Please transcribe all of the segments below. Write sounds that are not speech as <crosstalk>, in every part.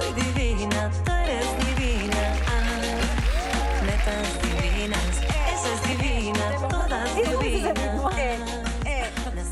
soy divina, tú eres divina. Ah, netas divinas, esa es divina, todas divinas.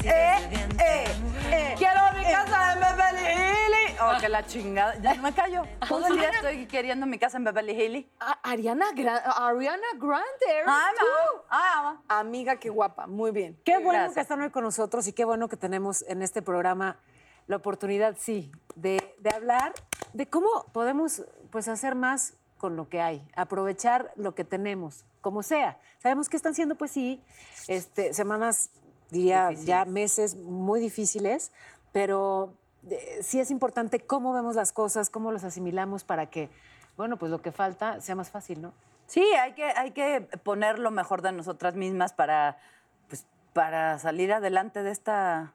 Eh, vientre eh, de mujer. eh. Quiero mi casa en Beverly Hills. Oh, que la chingada. Ya no me callo. Todo el día estoy queriendo mi casa en Beverly Hills. A- Ariana, Gra- Ariana Grande, eres Ah, tú. Ah, Amiga, qué guapa. Muy bien. Qué bueno Gracias. que están hoy con nosotros y qué bueno que tenemos en este programa la oportunidad, sí, de, de hablar de cómo podemos pues, hacer más con lo que hay, aprovechar lo que tenemos, como sea. Sabemos que están siendo, pues sí, este, semanas, diría ya meses muy difíciles, pero eh, sí es importante cómo vemos las cosas, cómo las asimilamos para que, bueno, pues lo que falta sea más fácil, ¿no? Sí, hay que, hay que poner lo mejor de nosotras mismas para, pues, para salir adelante de esta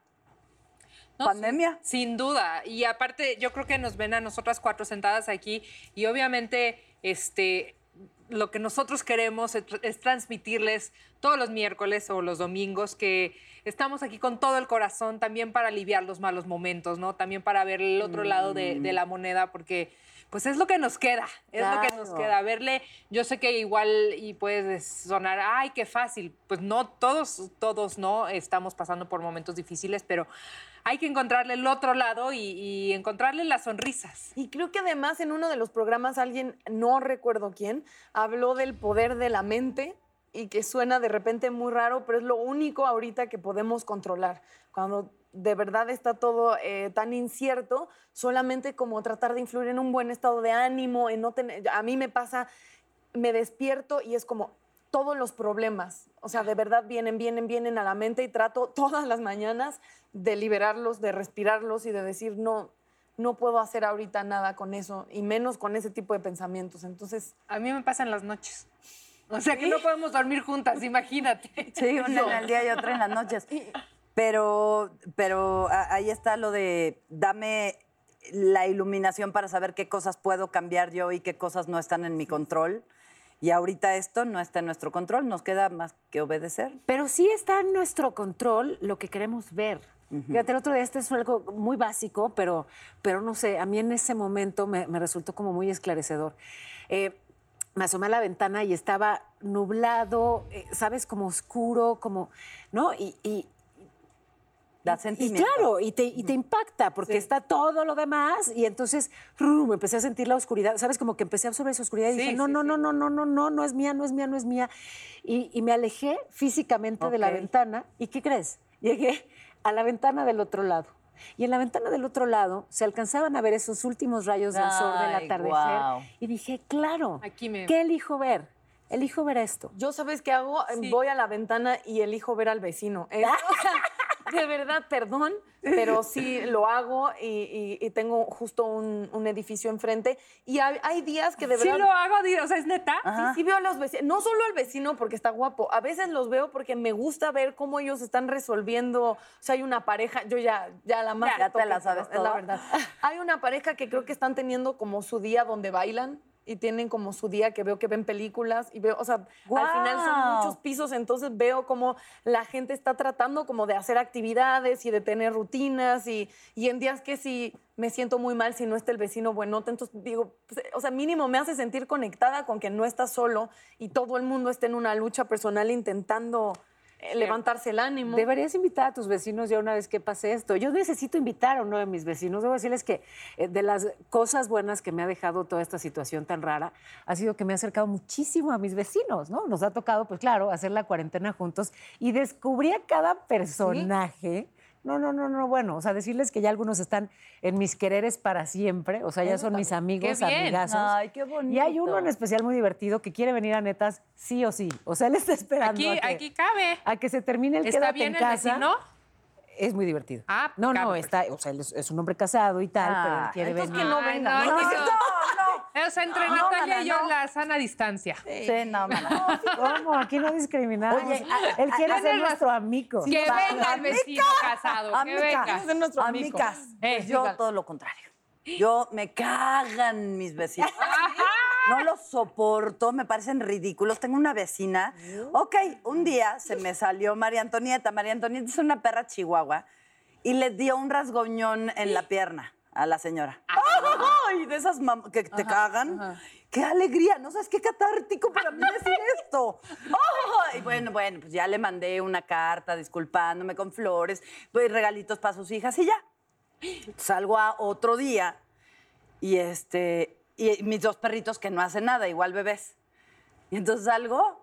No, pandemia. Sin, sin duda. Y aparte, yo creo que nos ven a nosotras cuatro sentadas aquí y obviamente este, lo que nosotros queremos es, es transmitirles todos los miércoles o los domingos que estamos aquí con todo el corazón también para aliviar los malos momentos, ¿no? También para ver el otro lado de, de la moneda porque... Pues es lo que nos queda, es lo que nos queda. Verle, yo sé que igual y puedes sonar, ay, qué fácil. Pues no, todos, todos no estamos pasando por momentos difíciles, pero hay que encontrarle el otro lado y, encontrarle las sonrisas. Y creo que además en uno de los programas alguien, no recuerdo quién, habló del poder de la mente y que suena de repente muy raro, pero es lo único ahorita que podemos controlar. Cuando de verdad está todo eh, tan incierto, solamente como tratar de influir en un buen estado de ánimo, en no tener... A mí me pasa, me despierto y es como todos los problemas, o sea, de verdad vienen, vienen, vienen a la mente y trato todas las mañanas de liberarlos, de respirarlos y de decir, no, no puedo hacer ahorita nada con eso, y menos con ese tipo de pensamientos. Entonces, A mí me pasa en las noches. O sea que no podemos dormir juntas, imagínate. <laughs> Sí, una en el día y otra en las noches. Pero, pero ahí está lo de dame la iluminación para saber qué cosas puedo cambiar yo y qué cosas no están en mi control. Y ahorita esto no está en nuestro control, nos queda más que obedecer. Pero sí está en nuestro control lo que queremos ver. Fíjate, el otro día, este es algo muy básico, pero, pero no sé, a mí en ese momento me, me resultó como muy esclarecedor. Eh, me asomé a la ventana y estaba nublado, eh, ¿sabes? Como oscuro, como, ¿no? Y, y, Da y sentimiento. claro, y te, y te impacta porque está todo lo demás y entonces ¡rum! empecé a sentir la oscuridad, ¿sabes? Como que empecé a absorber esa oscuridad y Sí, dije, no, sí, no, sí. no, no, no, no, no, no es mía, no es mía, no es mía. Y, y me alejé físicamente de la ventana y ¿qué crees? Llegué a la ventana del otro lado. Y en la ventana del otro lado se alcanzaban a ver esos últimos rayos del sol del atardecer. guau. Y dije, claro, Aquí me- ¿qué elijo ver? Elijo ver esto. yo sabes qué hago, Sí. voy a la ventana y elijo ver al vecino. Es- <laughs> o sea, de verdad, perdón, pero sí lo hago y, y- y tengo justo un, un edificio enfrente. Y hay, hay días que de Sí verdad... lo hago, o sea, es neta. Sí, sí veo a los vecinos, no solo al vecino porque está guapo, a veces los veo porque me gusta ver cómo ellos están resolviendo, o sea, hay una pareja, yo ya, ya la más Ya te la sabes es la toda. verdad. Hay una pareja que creo que están teniendo como su día donde bailan y tienen como su día que veo que ven películas y veo, o sea, al final son muchos pisos, entonces veo como la gente está tratando como de hacer actividades y de tener rutinas y, y en días que sí me siento muy mal si no está el vecino buenote, entonces digo, pues, o sea, mínimo me hace sentir conectada con que no está solo y todo el mundo está en una lucha personal intentando levantarse el ánimo. Deberías invitar a tus vecinos ya una vez que pase esto. Yo necesito invitar a uno de mis vecinos. Debo decirles que eh, de las cosas buenas que me ha dejado toda esta situación tan rara ha sido que me ha acercado muchísimo a mis vecinos, ¿no? Nos ha tocado, pues claro, hacer la cuarentena juntos y descubrí a cada personaje. No, no, no, no, bueno, o sea, decirles que ya algunos están en mis quereres para siempre, o sea, ya son mis amigos, amigazos. Ay, qué Y hay uno en bonito. especial muy divertido que quiere venir a netas sí o sí. O sea, él está esperando Aquí, a que, aquí cabe. a que se termine el ¿Está quédate bien en el casa. vecino? Es muy divertido. Ah, no, no, está, o sea, él es, es un hombre casado y tal, pero él Ah, quiere entonces venir. que no venga. no, No, no, no, no. O sea, entre No, Natalia y yo, no. la sana distancia. Sí, no, mana. ¿Cómo? Aquí no discriminamos. Oye, él quiere a- ser a- nuestro amigo. Que venga el vecino casado, que venga. Eh, pues yo todo lo contrario. Yo me cagan mis vecinos. No los soporto, me parecen ridículos. Tengo una vecina. Ok, un día se me salió María Antonieta. María Antonieta es una perra chihuahua y le dio un rasgoñón en la pierna a la señora. ¡ay! De esas que te cagan. ¡Qué alegría! No sabes qué catártico para mí decir esto. ¡Ay! bueno, bueno, pues ya le mandé una carta disculpándome con flores, pues, regalitos para sus hijas y ya. Salgo a otro día y este y mis dos perritos que no hacen nada, igual bebés. Y entonces salgo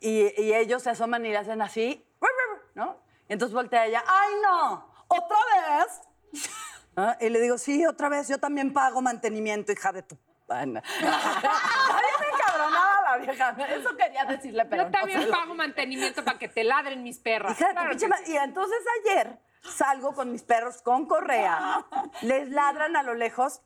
y, y ellos se asoman y le hacen así, ¿no? Y entonces voltea ella, ¡ay no! ¿Otra vez? <laughs> ¿Ah? Y le digo, sí, otra vez, yo también pago mantenimiento, hija de tu pana. <laughs> La vieja. Eso quería decirle, pero Yo también no pago mantenimiento para que te ladren mis perras. Hija de Claro sí. Y entonces ayer salgo con mis perros con correa, les ladran a lo lejos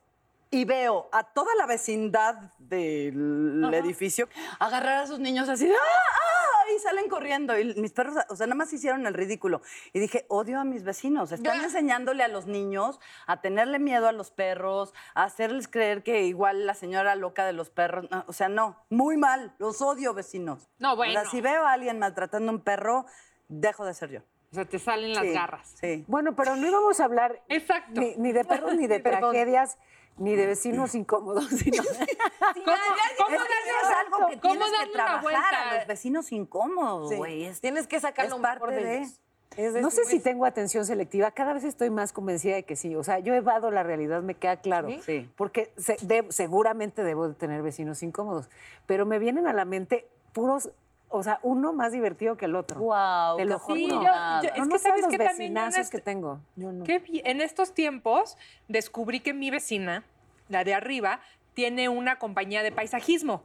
y veo a toda la vecindad del edificio agarrar a sus niños así, ¡ah! ¡ah! Y salen corriendo. Y mis perros, o sea, nada más hicieron el ridículo. Y dije, odio a mis vecinos. Están enseñándole a los niños a tenerle miedo a los perros, a hacerles creer que igual la señora loca de los perros. no, o sea, no, muy mal. Los odio, vecinos. No, O sea, bueno. si veo a alguien maltratando a un perro, dejo de ser yo. O sea, te salen las Sí, garras. Sí. Bueno, pero no íbamos a hablar Exacto. ni, ni de perros, ni de <laughs> Perdón. tragedias, ni de vecinos incómodos, <laughs> sino... ¿Cómo, <laughs> cómo Es algo que cómo tienes que trabajar vuelta? a los vecinos incómodos, güey. Es- Tienes que sacar es lo parte mejor de, de- ellos. Es No sé si tengo atención selectiva, cada vez estoy más convencida de que sí. O sea, yo evado la realidad, me queda claro. ¿Sí? Sí. Porque se- de- seguramente debo de tener vecinos incómodos, pero me vienen a la mente puros, o sea, uno más divertido que el otro. Guau, Te lo juro. Sí, yo- yo- no, es no que sabes sabes los que también yo este- que tengo. Qué bi- en estos tiempos descubrí que mi vecina, la de arriba, tiene una compañía de paisajismo.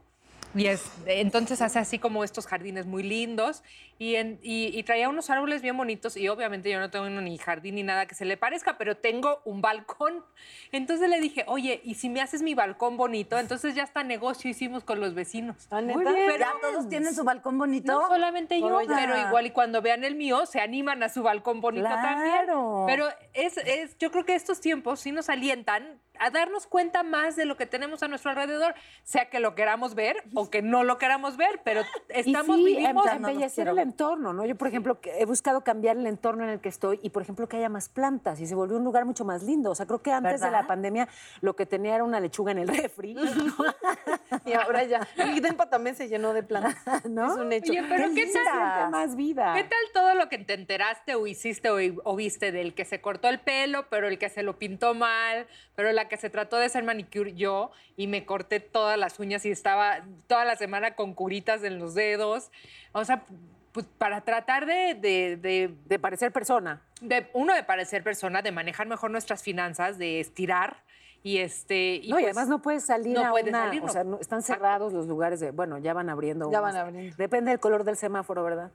Y es, entonces hace así como estos jardines muy lindos y, en- y- y traía unos árboles bien bonitos y obviamente yo no tengo ni jardín ni nada que se le parezca, pero tengo un balcón. Entonces le dije, oye, ¿y si me haces mi balcón bonito? Entonces ya hasta negocio hicimos con los vecinos. ¿Ah, neta? Muy bien. Pero- ¿Ya todos tienen su balcón bonito? No solamente yo, pero igual y cuando vean el mío se animan a su balcón bonito también. Claro. Pero es, es, yo creo que estos tiempos sí nos alientan a darnos cuenta más de lo que tenemos a nuestro alrededor, sea que lo queramos ver o que no lo queramos ver, pero estamos y sí, vivimos embellecer el entorno, ¿no? Yo, por ejemplo, he buscado cambiar el entorno en el que estoy y, por ejemplo, que haya más plantas y se volvió un lugar mucho más lindo. O sea, creo que antes de la pandemia lo que tenía era una lechuga en el refri, <laughs> Y ahora ya. El Dempa también se llenó de plantas. <laughs> ¿no? Es un hecho. Oye, pero ¿qué tal? siente más vida. ¿Qué tal todo lo que te enteraste o hiciste o, o viste del que se cortó el pelo, pero el que se lo pintó mal, pero la que se trató de hacer manicure yo y me corté todas las uñas y estaba toda la semana con curitas en los dedos? O sea, pues para tratar de- de- de De parecer persona. de uno de parecer persona, de manejar mejor nuestras finanzas, de estirar y este no, y pues, además no puedes salir no a puedes una- salir, o no. sea, no- están cerrados los lugares de, bueno, ya van abriendo. Ya unos. van abriendo. Depende del color del semáforo, ¿verdad?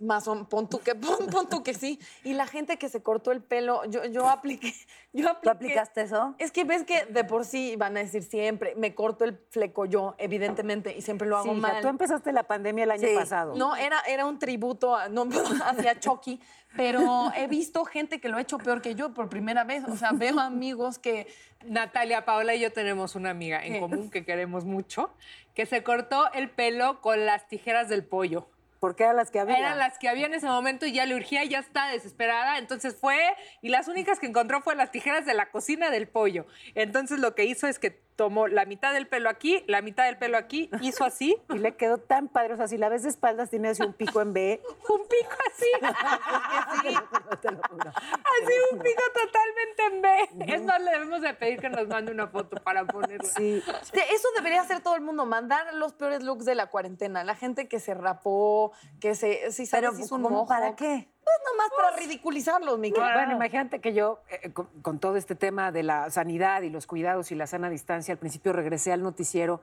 Más o pon tú que, <laughs> pon, pon tú que sí. Y la gente que se cortó el pelo, yo, yo apliqué. <laughs> Yo apliqué, ¿Tú aplicaste eso? Es que ves que de por sí van a decir siempre, me corto el fleco yo, evidentemente, y siempre lo hago Sí, hija, mal. tú empezaste la pandemia el año Sí. pasado. No, era, era un tributo a- no, <laughs> hacia Chucky, pero he visto gente que lo ha hecho peor que yo por primera vez. O sea, veo amigos que Natalia, Paola y yo tenemos una amiga en ¿Qué? común que queremos mucho, que se cortó el pelo con las tijeras del pollo. Porque eran las que había. Eran las que había en ese momento y ya le urgía, ya está desesperada. Entonces fue y las únicas que encontró fue las tijeras de la cocina del pollo. Entonces lo que hizo es que tomó la mitad del pelo aquí, la mitad del pelo aquí, hizo así, Y le quedó tan padre. O sea, si la ves de espaldas, tiene así un pico en B. <laughs> un pico así. <laughs> Juro. <laughs> Así un pico totalmente en B. Es más, le debemos de pedir que nos mande una foto para ponerla. Sí. Eso debería hacer todo el mundo, mandar los peores looks de la cuarentena. La gente que se rapó, que se... Si sabes, Pero, hizo un ¿cómo. ¿para qué? Pues nomás para ridiculizarlos, mi querida. Bueno, imagínate que yo, eh, con, con todo este tema de la sanidad y los cuidados y la sana distancia, al principio regresé al noticiero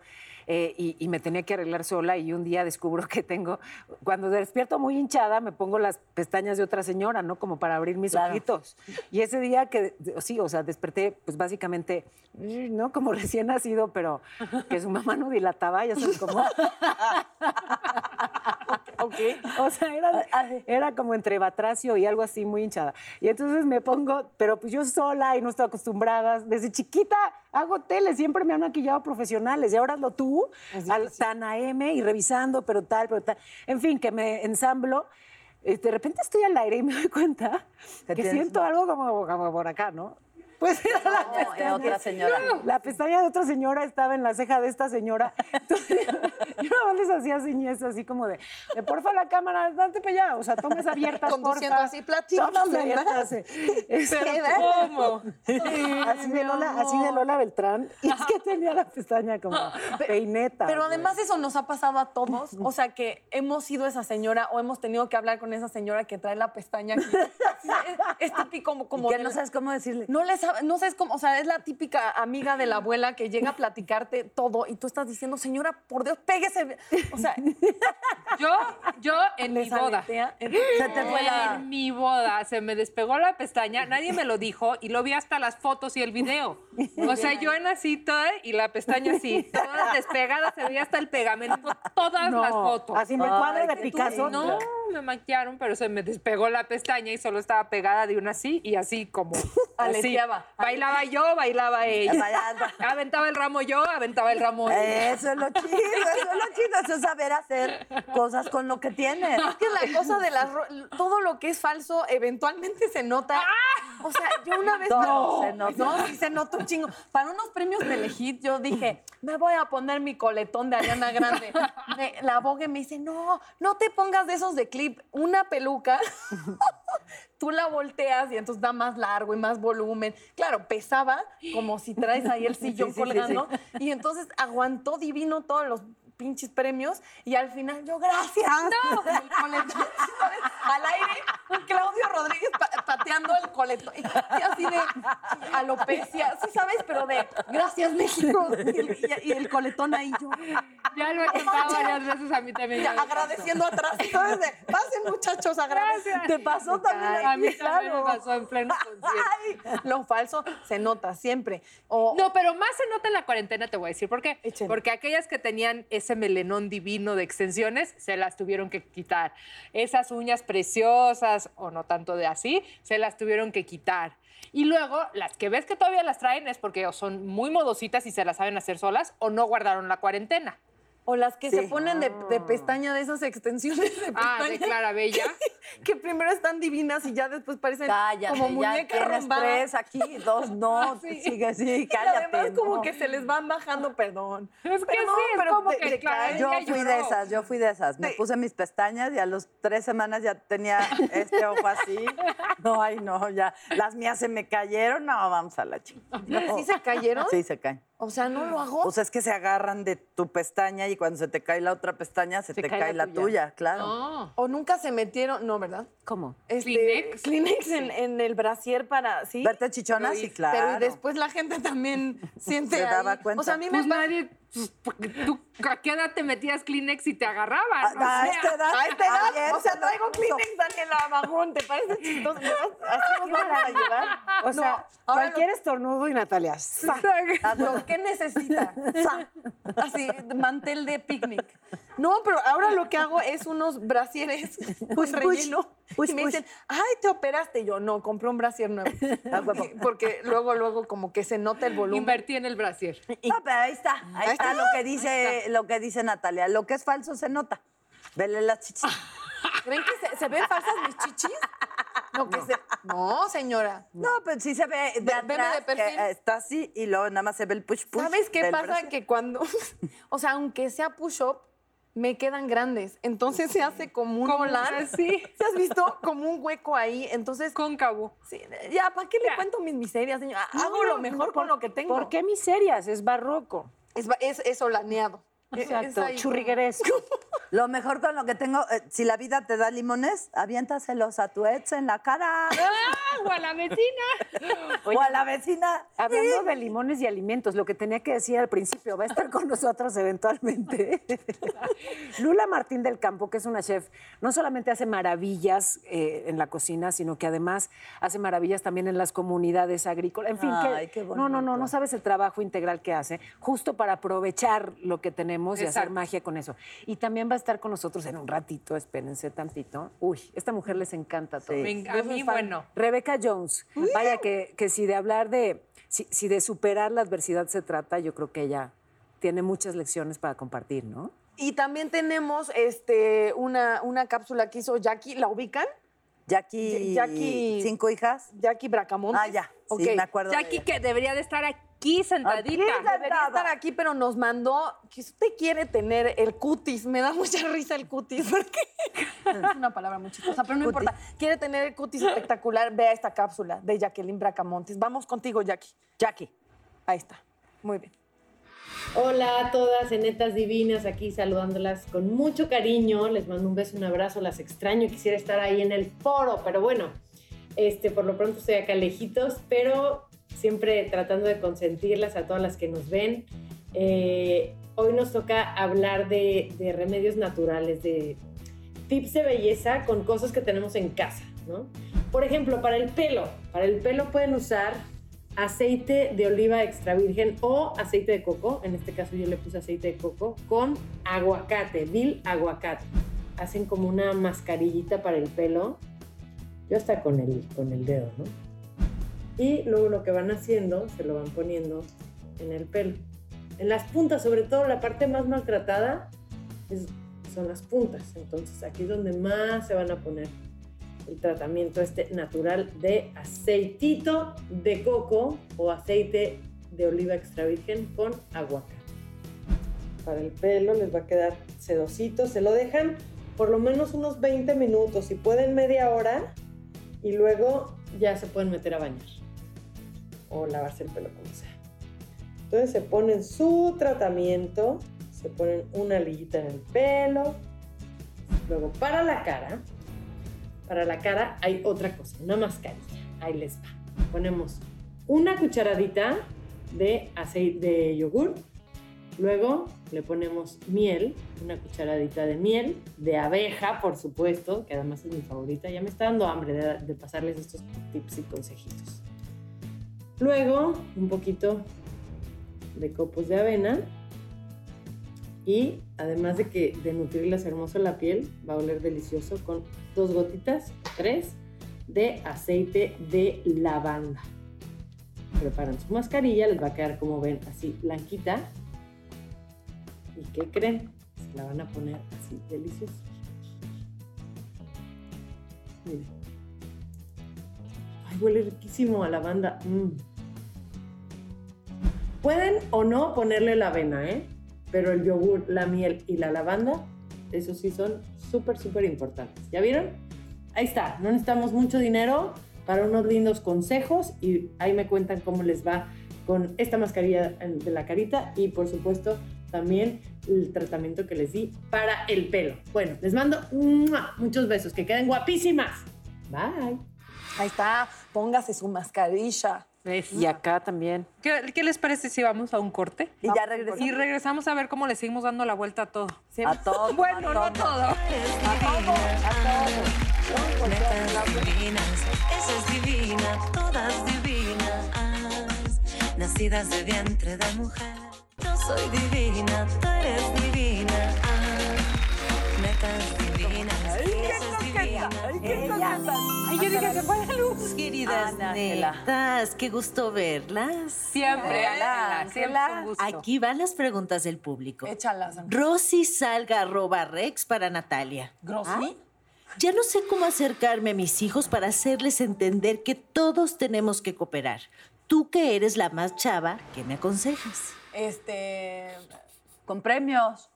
eh, y, y me tenía que arreglar sola y un día descubro que tengo, cuando despierto muy hinchada, me pongo las pestañas de otra señora, ¿no? Como para abrir mis Claro. ojitos. Y ese día que, sí, o sea, desperté, pues básicamente, ¿no? Como <laughs> recién nacido, pero que su mamá no dilataba, ya sabes cómo. <laughs> Ok. <laughs> O sea, era, era como entre batracio y algo así muy hinchada. Y entonces me pongo, pero pues yo sola y no estoy acostumbrada. Desde chiquita hago tele, siempre me han maquillado profesionales. Y ahora lo tú, al, tan AM y revisando, pero tal, pero tal. En fin, que me ensamblo. Eh, De repente estoy al aire y me doy cuenta Que siento algo como, como por acá, ¿no? Pues era la No, pestaña. era otra señora. La pestaña de otra señora estaba en la ceja de esta señora. Entonces, <laughs> yo nada más les hacía señas así como de, de, porfa la cámara, date para allá. O sea, tomes abiertas, Conduciendo porfa. así, más. abiertas. ¿Cómo? <laughs> así, de Lola, así de Lola Beltrán. Y es que tenía la pestaña como peineta. Pero además eso nos ha pasado a todos. O sea, que hemos sido esa señora o hemos tenido que hablar con esa señora que trae la pestaña aquí. <laughs> Es, es típico como... como que de no la- sabes cómo decirle. No le sabes, no sabes cómo, o sea, es la típica amiga de la abuela que llega a platicarte todo y tú estás diciendo, señora, por Dios, péguese. O sea, <laughs> Yo, yo en mi boda. aletea. Se te fue la. En mi boda se me despegó la pestaña, nadie me lo dijo y lo vi hasta las fotos y el video. O sea, yo en así toda y la pestaña así, toda despegada, se veía hasta el pegamento, todas No, las fotos. Así en el Ay, cuadro de Picasso. No, me maquillaron, pero se me despegó la pestaña y solo estaba pegada de una así y así como. <laughs> Aleteaba. Bailaba yo, bailaba ella. Aventaba el ramo yo, aventaba el ramo ella. Eso es lo chido, eso es lo chido, eso es saber hacer cosas con lo que tienes. Es que la cosa de las todo lo que es falso eventualmente se nota. O sea, yo una vez no, se nota. no, sí se nota un chingo. Para unos premios de Legit yo dije, me voy a poner mi coletón de Ariana Grande. Me- la abogue me dice, "No, no te pongas de esos de clip, una peluca." <laughs> Tú la volteas y entonces da más largo y más volumen. Claro, pesaba como si traes ahí el <laughs> sillón Sí, sí, sí, colgando. Y entonces aguantó divino todos los pinches premios y al final yo, gracias. <laughs> No, el coletón, ¿sabes? Al aire, Claudio Rodríguez pa- pateando el coletón. Y, así de alopecia, sí sabes, pero de gracias México. <laughs> Y el, y- y el coletón ahí yo. Ya lo he contado varias veces a mí también. ya agradeciendo atrás. ¿sabes? De, pasen muchachos, agradecen. ¿Te pasó también. A mí también me pasó en pleno concierto. Lo falso se nota siempre. O, No, pero más se nota en la cuarentena, te voy a decir por qué. Porque aquellas que tenían ese melenón divino de extensiones, se las tuvieron que quitar. Esas uñas preciosas, o no tanto de así, se las tuvieron que quitar. Y luego, las que ves que todavía las traen es porque son muy modositas y se las saben hacer solas, o no guardaron la cuarentena. O las que Sí. se ponen de, de pestaña, de esas extensiones de Ah, de pestaña. Clara Bella. <laughs> que primero están divinas y ya después parecen Cállate, como ya muñeca tienes arrumbada. tres aquí, dos no, <laughs> sigue así, Y cállate. además como no. que se les van bajando, perdón. Es que Perdón, sí, es pero como que Clara. Yo fui lloró. de esas, yo fui de esas. Me Sí. puse mis pestañas y a los tres semanas ya tenía este ojo así. No, ay, no, ya. Las mías se me cayeron. No, vamos a la chingada. ¿Sí se cayeron? Sí, se caen. O sea, no lo hago. O sea, es que se agarran de tu pestaña y cuando se te cae la otra pestaña, se, Se te cae cae, la la tuya. tuya, claro. No. o nunca se metieron, no, ¿verdad? ¿Cómo? Este, ¿Kleenex? Kleenex en, en el brasier para, ¿sí? ¿Verte chichona? Sí, y- claro. Pero y después la gente también <laughs> siente Se daba ahí. cuenta. O sea, a mí me Pues pasa- nadie, tú, ¿a qué edad te metías Kleenex y te agarraban? A, O a sea, esta edad. A esta edad, ayer o sea, se traigo. Kleenex, Daniela Magón, ¿te parece chistoso? <laughs> Así nos vamos a llevar. O sea, No, ahora cualquier estornudo y Natalia. ¡za! Lo, <laughs> lo que necesita. Sa. Así, mantel de picnic. No, pero ahora lo que hago es unos brasieres pues relleno. push, y me push. dicen, ay, te operaste. Yo, no, compré un brasier nuevo. Porque, <laughs> porque luego, luego como que se nota el volumen. Invertí en el brasier. No, pero ahí está. Ahí Ahí está está. lo que dice, lo que dice Natalia. Lo que es falso se nota. Vele las chichis. <laughs> ¿Creen que se, se ven falsas mis chichis? No, que se... no, señora. No, pero sí se ve de veme atrás de perfil. que, está así y luego nada más se ve el push push. ¿Sabes qué pasa? brazo. Que cuando, <laughs> o sea, aunque sea push-up, me quedan grandes. Entonces se hace como un Como volar. así. ¿Se has visto? Como un hueco ahí. Entonces, Cóncavo. sí, ya, ¿para qué le Ya. cuento mis miserias, señora? No, Hago lo no, mejor ¿por- con lo que tengo. ¿Por qué miserias? Es barroco. Es, es, es solaneado. Es Exacto. Churrigueresco. <laughs> Lo mejor con lo que tengo, eh, si la vida te da limones, aviéntaselos a tu ex en la cara ¡Ah! O a la vecina. <laughs> o a la vecina. Hablando de limones y alimentos, lo que tenía que decir al principio, va a estar con nosotros eventualmente. <laughs> Lula Martín del Campo, que es una chef, no solamente hace maravillas eh, en la cocina, sino que además hace maravillas también en las comunidades agrícolas. En fin, Ay, que qué no, no, no, no sabes el trabajo integral que hace, justo para aprovechar lo que tenemos y hacer magia con eso. Y también va a estar con nosotros en un ratito, espérense tantito. Uy, esta mujer les encanta todo. Sí. Me- a mí, bueno. Rebeca Jones. Vaya, que, que si de hablar de, si, si de superar la adversidad se trata, yo creo que ella tiene muchas lecciones para compartir, ¿no? Y también tenemos este, una, una cápsula que hizo Jackie, ¿la ubican? Jackie, Jackie- cinco hijas. Jackie Bracamontes. Ah, ya. Ok. Sí, me acuerdo. Jackie que debería de estar aquí sentadita. Debería estar aquí, pero nos mandó que usted quiere tener el cutis. Me da mucha risa el cutis, <laughs> porque es una palabra muy chistosa, pero no Cutis. importa. Quiere tener el cutis espectacular. Vea esta cápsula de Jacqueline Bracamontes. Vamos contigo, Jackie. Jackie. Ahí está. Muy bien. Hola a todas, netas divinas, aquí saludándolas con mucho cariño. Les mando un beso, un abrazo, las extraño. Quisiera estar ahí en el foro, pero bueno, este, por lo pronto estoy acá lejitos, pero siempre tratando de consentirlas a todas las que nos ven. Eh, hoy nos toca hablar de, remedios naturales, de tips de belleza con cosas que tenemos en casa, ¿no? Por ejemplo, para el pelo, para el pelo pueden usar aceite de oliva extra virgen o aceite de coco. En este caso yo le puse aceite de coco con aguacate, vil aguacate. Hacen como una mascarillita para el pelo. Yo hasta con el, con el dedo, ¿no? Y luego lo que van haciendo, se lo van poniendo en el pelo. En las puntas, sobre todo la parte más maltratada, son las puntas. Entonces aquí es donde más se van a poner el tratamiento este natural de aceitito de coco o aceite de oliva extra virgen con aguacate. Para el pelo les va a quedar sedosito, se lo dejan por lo menos unos 20 minutos, si pueden media hora, y luego ya se pueden meter a bañar o lavarse el pelo como sea. Entonces se ponen su tratamiento, se ponen una liguita en el pelo, luego para la cara, para la cara hay otra cosa, una mascarilla. Ahí les va. Ponemos una cucharadita de aceite de yogur. Luego le ponemos miel, una cucharadita de miel, de abeja, por supuesto, que además es mi favorita. Ya me está dando hambre de, de pasarles estos tips y consejitos. Luego un poquito de copos de avena. Y además de que de nutrirles hermoso la piel, va a oler delicioso con dos gotitas, tres, de aceite de lavanda. Preparan su mascarilla, les va a quedar como ven así blanquita. ¿Y qué creen? Se la van a poner así deliciosa. Miren. Ay, huele riquísimo a lavanda. Mm. Pueden o no ponerle la avena, ¿eh? Pero el yogur, la miel y la lavanda, esos sí son súper, súper importantes. ¿Ya vieron? Ahí está, no necesitamos mucho dinero para unos lindos consejos y ahí me cuentan cómo les va con esta mascarilla de la carita y por supuesto también el tratamiento que les di para el pelo. Bueno, les mando muchos besos, que queden guapísimas. Bye. Ahí está. Póngase su mascarilla. Y acá también. ¿Qué, qué les parece si vamos a un corte? Y ya regresamos. Y regresamos a ver cómo le seguimos dando la vuelta a todo. A todos. <laughs> Bueno, no a todo. Netas divinas, esa es divina, todas divinas, nacidas de vientre de mujer. Yo soy divina, tú eres divina, netas divinas, es divina. Ay, yo dije, se fue la luz. Queridas Ana, netas, qué gusto verlas. Siempre, Ángela, siempre un gusto. Aquí van las preguntas del público. Échalas. Rosy Salga arroba Rex para Natalia. ¿Grossi? Ya no sé cómo acercarme a mis hijos para hacerles entender que todos tenemos que cooperar. Tú que eres la más chava, ¿qué me aconsejas? Este. Con premios.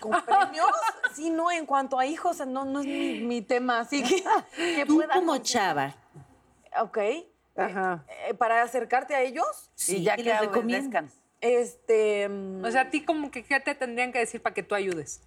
¿Con premios? Sí, no, en cuanto a hijos, no, no es mi, mi tema, así que. que Tú pueda- como chava, Ok. Ajá. Eh, para acercarte a ellos, sí, y ya ¿qué que les recomiendas? obedezcan. este. O sea, a ti como que qué te tendrían que decir para que tú ayudes.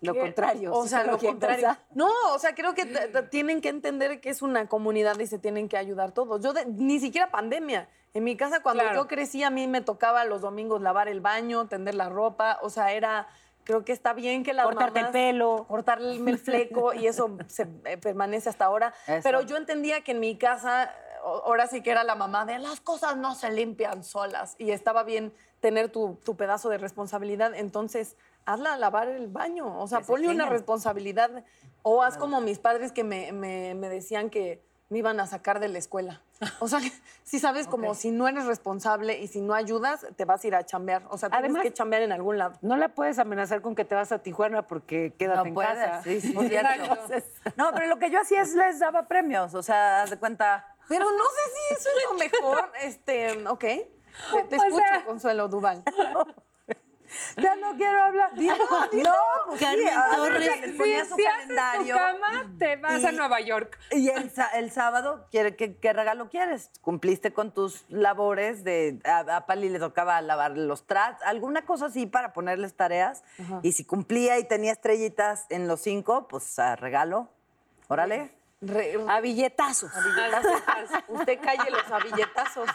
Lo contrario. O sea, lo ¿quién contrario. pasa? No, o sea, creo que tienen que entender que es una comunidad y se tienen que ayudar todos. Yo de- ni siquiera pandemia. En mi casa cuando Claro. yo crecí a mí me tocaba los domingos lavar el baño, tender la ropa, o sea, era creo que está bien que las Cortarte el mamás- pelo. cortarme el fleco y eso <laughs> se eh, permanece hasta ahora. Eso. Pero yo entendía que en mi casa o- ahora sí que era la mamá de las cosas no se limpian solas y estaba bien tener tu, tu pedazo de responsabilidad. Entonces, hazla lavar el baño. O sea, Que se ponle una responsabilidad. O haz como mis padres que me, me- me decían que me iban a sacar de la escuela. O sea, <laughs> si sabes, como si no eres responsable y si no ayudas, te vas a ir a chambear. O sea, tienes Además- que chambear en algún lado. No la puedes amenazar con que te vas a Tijuana porque quédate No en puedes, casa. sí, sí, <laughs> <laughs> No, pero lo que yo hacía es les daba premios, o sea, haz de cuenta. Pero no sé si eso es lo mejor. Este, ok. Te, escucho, sea- Consuelo Duval. Ya no quiero hablar. No, pues Carmen de Torres. Si, ponía su si haces tu calendario. cama, te vas a Nueva York. Y el, el sábado, ¿qué, qué, qué regalo quieres? Cumpliste con tus labores de... A, a Pali le tocaba lavar los trastes, alguna cosa así para ponerles tareas. Y si cumplía y tenía estrellitas en los cinco, pues a regalo. Órale. Re- A billetazos. billetazos. <laughs> Usted calle los a billetazos.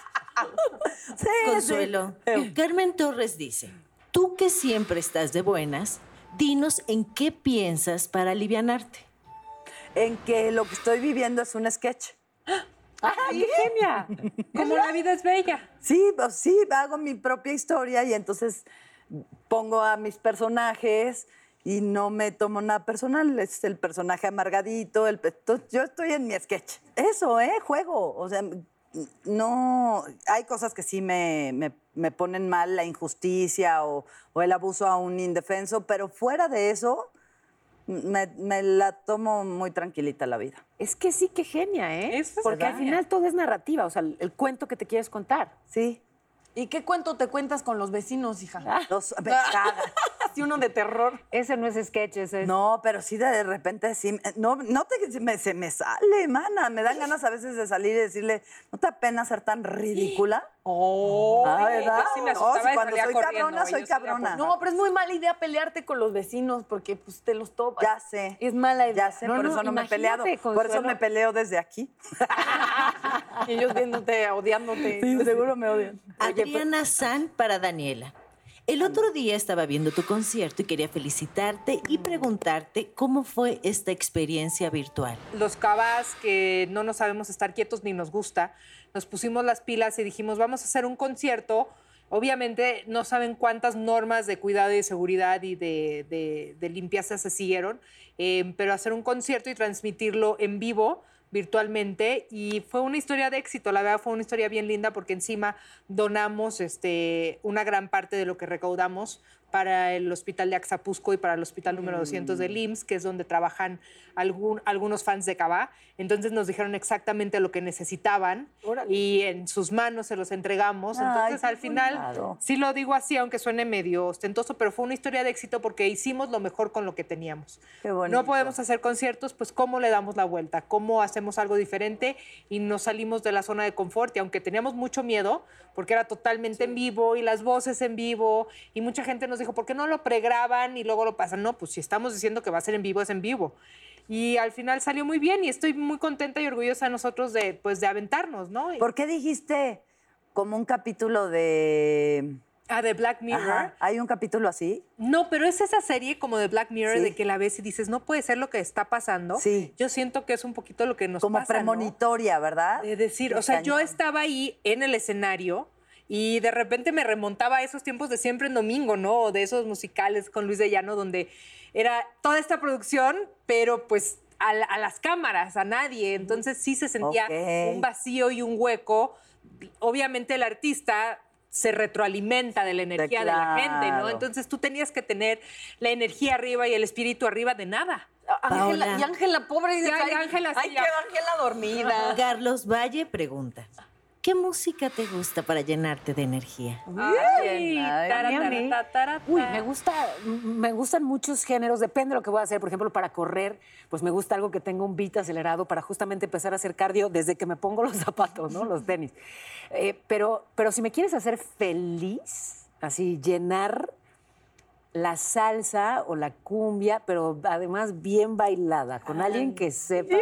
Sí, Consuelo, Carmen Torres dice, tú que siempre estás de buenas, dinos en qué piensas para alivianarte. En que lo que estoy viviendo es un sketch. ¡Qué genia! <laughs> Como la vida es bella. Sí, pues sí, hago mi propia historia y entonces pongo a mis personajes y no me tomo nada personal. Es el personaje amargadito. El, yo estoy en mi sketch. Eso, ¿eh? Juego. O sea, no. Hay cosas que sí me, me- me ponen mal, la injusticia o, o el abuso a un indefenso, pero fuera de eso, me, me la tomo muy tranquilita la vida. Es que sí, qué genia, ¿eh? Es Porque al final todo es narrativa, o sea, el, el cuento que te quieres contar. Sí. ¿Y qué cuento te cuentas con los vecinos, hija? Los, me. Así uno de terror. Ese no es sketch, ese es... No, pero sí de repente sí. No, no te, se me, se me sale, mana. Me dan ganas a veces de salir y decirle, ¿no te apena ser tan ridícula? <gasps> Oh, Ah, ¿verdad? yo sí me No, asustaba sí, y cuando soy cabrona, soy cabrona. No, pero es muy mala idea pelearte con los vecinos porque pues te los topas. Ya sé. Es mala idea. Ya sé, No, por no, eso no me he peleado. Por eso me peleo desde aquí. <laughs> Y ellos viéndote, odiándote. seguro me odian. Adriana San para Daniela. El otro día estaba viendo tu concierto y quería felicitarte y preguntarte cómo fue esta experiencia virtual. los cabas que no nos sabemos estar quietos ni nos gusta, nos pusimos las pilas y dijimos, vamos a hacer un concierto. Obviamente no saben cuántas normas de cuidado y de seguridad y de, limpieza se siguieron, eh, pero hacer un concierto y transmitirlo en vivo virtualmente y fue una historia de éxito, la verdad fue una historia bien linda porque encima donamos este, una gran parte de lo que recaudamos para el hospital de Axapusco y para el hospital número 200 del IMSS, que es donde trabajan algún- algunos fans de Cabá. Entonces nos dijeron exactamente lo que necesitaban Órale. y en sus manos se los entregamos. Ay, Entonces al final, bonito. sí lo digo así, aunque suene medio ostentoso, pero fue una historia de éxito porque hicimos lo mejor con lo que teníamos. Qué. No podemos hacer conciertos, pues ¿cómo le damos la vuelta? ¿Cómo hacemos algo diferente? Y nos salimos de la zona de confort y aunque teníamos mucho miedo, porque era totalmente en vivo y las voces en vivo, y mucha gente nos dijo, ¿por qué no lo pregraban y luego lo pasan? No, pues si estamos diciendo que va a ser en vivo, es en vivo. Y al final salió muy bien y estoy muy contenta y orgullosa de nosotros de, pues, de aventarnos, ¿no? ¿Por qué dijiste como un capítulo de... Ah, de Black Mirror. Ajá, ¿Hay un capítulo así? No, pero es esa serie como de Black Mirror Sí. de que la ves y dices, no puede ser lo que está pasando. Sí. Yo siento que es un poquito lo que nos Como pasa, ¿no? premonitoria, ¿verdad? De decir, Qué o sea, yo estaba ahí en el escenario y de repente me remontaba a esos tiempos de siempre en domingo, ¿no? O de esos musicales con Luis de Llano, donde era toda esta producción, pero pues a, la- a las cámaras, a nadie. Entonces sí se sentía un vacío y un hueco. Obviamente el artista se retroalimenta de la energía de la gente, ¿no? Entonces tú tenías que tener la energía arriba y el espíritu arriba de nada. Ángela, y Ángela, pobre, y ay, Ángela, sí, ay, quedó Ángela dormida. Carlos Valle pregunta, ¿qué música te gusta para llenarte de energía? Ay, ay, tara, a mí. tara, tara, Uy, me gusta, me gustan muchos géneros, depende de lo que voy a hacer. Por ejemplo, para correr, pues me gusta algo que tenga un beat acelerado para justamente empezar a hacer cardio desde que me pongo los <laughs> zapatos, ¿no? Los tenis. Eh, pero, pero si me quieres hacer feliz, así llenar la salsa o la cumbia, pero además bien bailada, con alguien que sepa.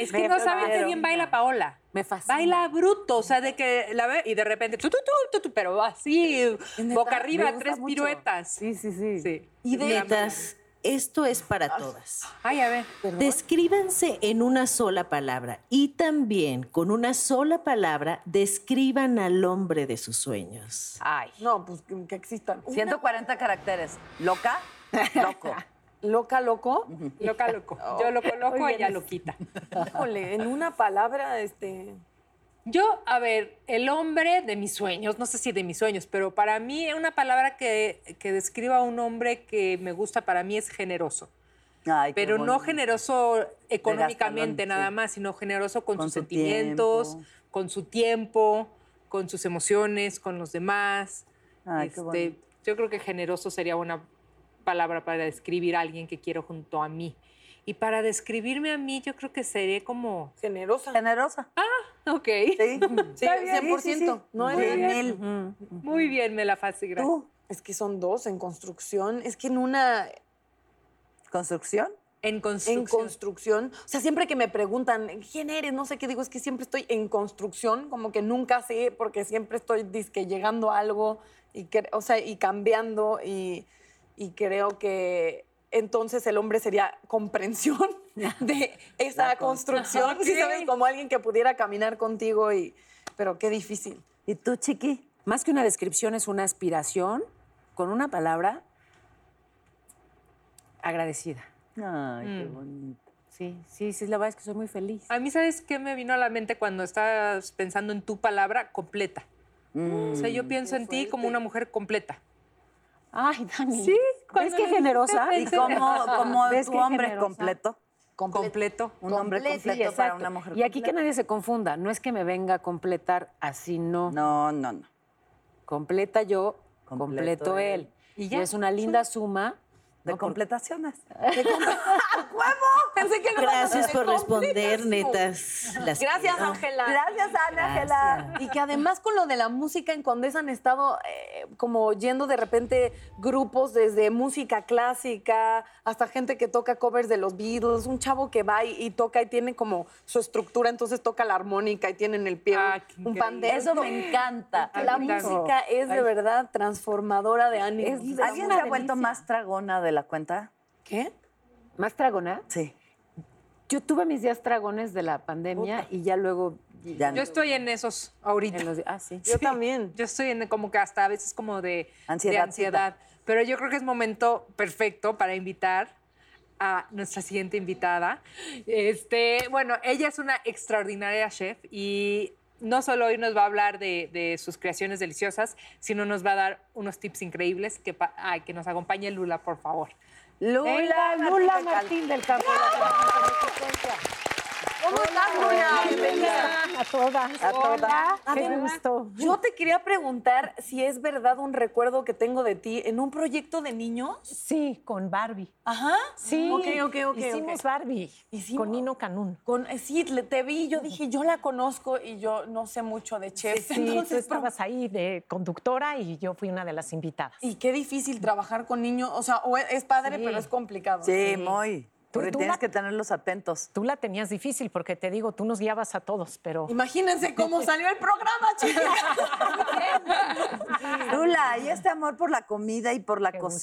Es que Me no saben qué bien baila Paola. Me fascina. Baila bruto, o sea, de que la ve y de repente, tu, tu, tu, tu, tu, pero así, boca arriba, tres mucho. piruetas. Sí, sí, sí. Sí. Y de Netas, esto es para todas. Ay, a ver. Descríbanse en una sola palabra y también con una sola palabra describan al hombre de sus sueños. Ay. No, pues que, que existan. 140 caracteres. ¿Loca? Loco. <laughs> Loca, loco. Loca, loco. <laughs> Yo lo coloco, ella lo quita. Híjole, en una palabra, este. Yo, a ver, el hombre de mis sueños, no sé si de mis sueños, pero para mí una palabra que, que describa a un hombre que me gusta para mí es generoso. Ay, Pero no generoso económicamente nada sí. más, sino generoso con, Con sus su sentimientos, tiempo. con su tiempo, con sus emociones, con los demás. Ay, Este, yo creo que generoso sería una palabra para describir a alguien que quiero junto a mí. Y para describirme a mí, yo creo que sería como, Generosa. Generosa. ok, Sí. <laughs> Sí, Está bien, 100%. sí, sí, sí. No Muy es bien. muy bien, me la fácil, gracias. ¿Tú? Es que son dos en construcción. Es que en una. ¿Construcción? En En construcción. construcción. O sea, siempre que me preguntan, ¿quién eres? No sé qué digo, es que siempre estoy en construcción, como que nunca sé, porque siempre estoy disque llegando a algo y, o sea, y cambiando. Y, y creo que entonces el hombre sería comprensión <laughs> de esa La construcción. ¿sí sabes? Como alguien que pudiera caminar contigo, y, pero qué difícil. ¿Y tú, chiqui? Más que una descripción es una aspiración con una palabra agradecida. Ay, qué Mm. bonito. Sí, sí, sí, la verdad es que soy muy feliz. A mí, ¿sabes qué me vino a la mente cuando estabas pensando en tu palabra completa? O sea, yo pienso en ti como una mujer completa. Ay, Dani. Sí, ¿Ves qué generosa? <laughs> ¿Y cómo, cómo <laughs> ¿Ves tu hombre completo? completo. Un hombre Completo, completo sí, para una mujer Y aquí que nadie se confunda, no es que me venga a completar así, no. No, no, no. Completa yo, Completo completo él. él. Y Y ya. es una linda suma. <laughs> De ¿no? Por- completaciones. <laughs> <laughs> Pensé que lo Gracias por responder, netas. Las Gracias. Ángela. Gracias, Ana Ángela. Y que además con lo de la música en Condesa han estado eh, como yendo de repente grupos desde música clásica hasta gente que toca covers de los Beatles, un chavo que va y, y toca y tiene como su estructura, entonces toca la armónica y tiene en el pie un- Ah, un pandero. Eso me encanta. La Ay, claro. música es de verdad transformadora de ánimos. Es- ¿Alguien se ha vuelto más tragona de la cuenta? ¿Qué? ¿Más tragona? Sí. Yo tuve mis días tragones de la pandemia y ya luego... Ya no. Yo estoy en esos ahorita. en los di- ah, sí. Yo también. Yo estoy en como que hasta a veces como de Ansiedad, de ansiedad. Pero yo creo que es momento perfecto para invitar a nuestra siguiente invitada. Este, bueno, ella es una extraordinaria chef y no solo hoy nos va a hablar de, de sus creaciones deliciosas, sino nos va a dar unos tips increíbles que, ay, que nos acompañe Lula, por favor. Lula, Venga, Lula Martín del Campo. ¿Cómo estás, Lula? Bienvenida. A todas. A todas. Qué gusto. Yo te quería preguntar si es verdad un recuerdo que tengo de ti en un proyecto de niños. Sí, con Barbie. Ajá. Sí. Ok, ok, ok. Hicimos. Barbie Hicimos- con Nino Canún. Con, eh, sí, te vi, yo dije, yo la conozco y yo no sé mucho de chef. Sí, tú Entonces, estabas ahí de conductora y yo fui una de las invitadas. y qué difícil trabajar con niños. O sea, o es, padre, Sí. pero es complicado. Sí, muy. Tú- Porque tú tienes la- que tenerlos atentos. Tú la tenías difícil porque te digo, tú nos guiabas a todos, pero Imagínense cómo <laughs> salió el programa, chicas. <laughs> Lula, y este amor por la comida y por la Qué gusto.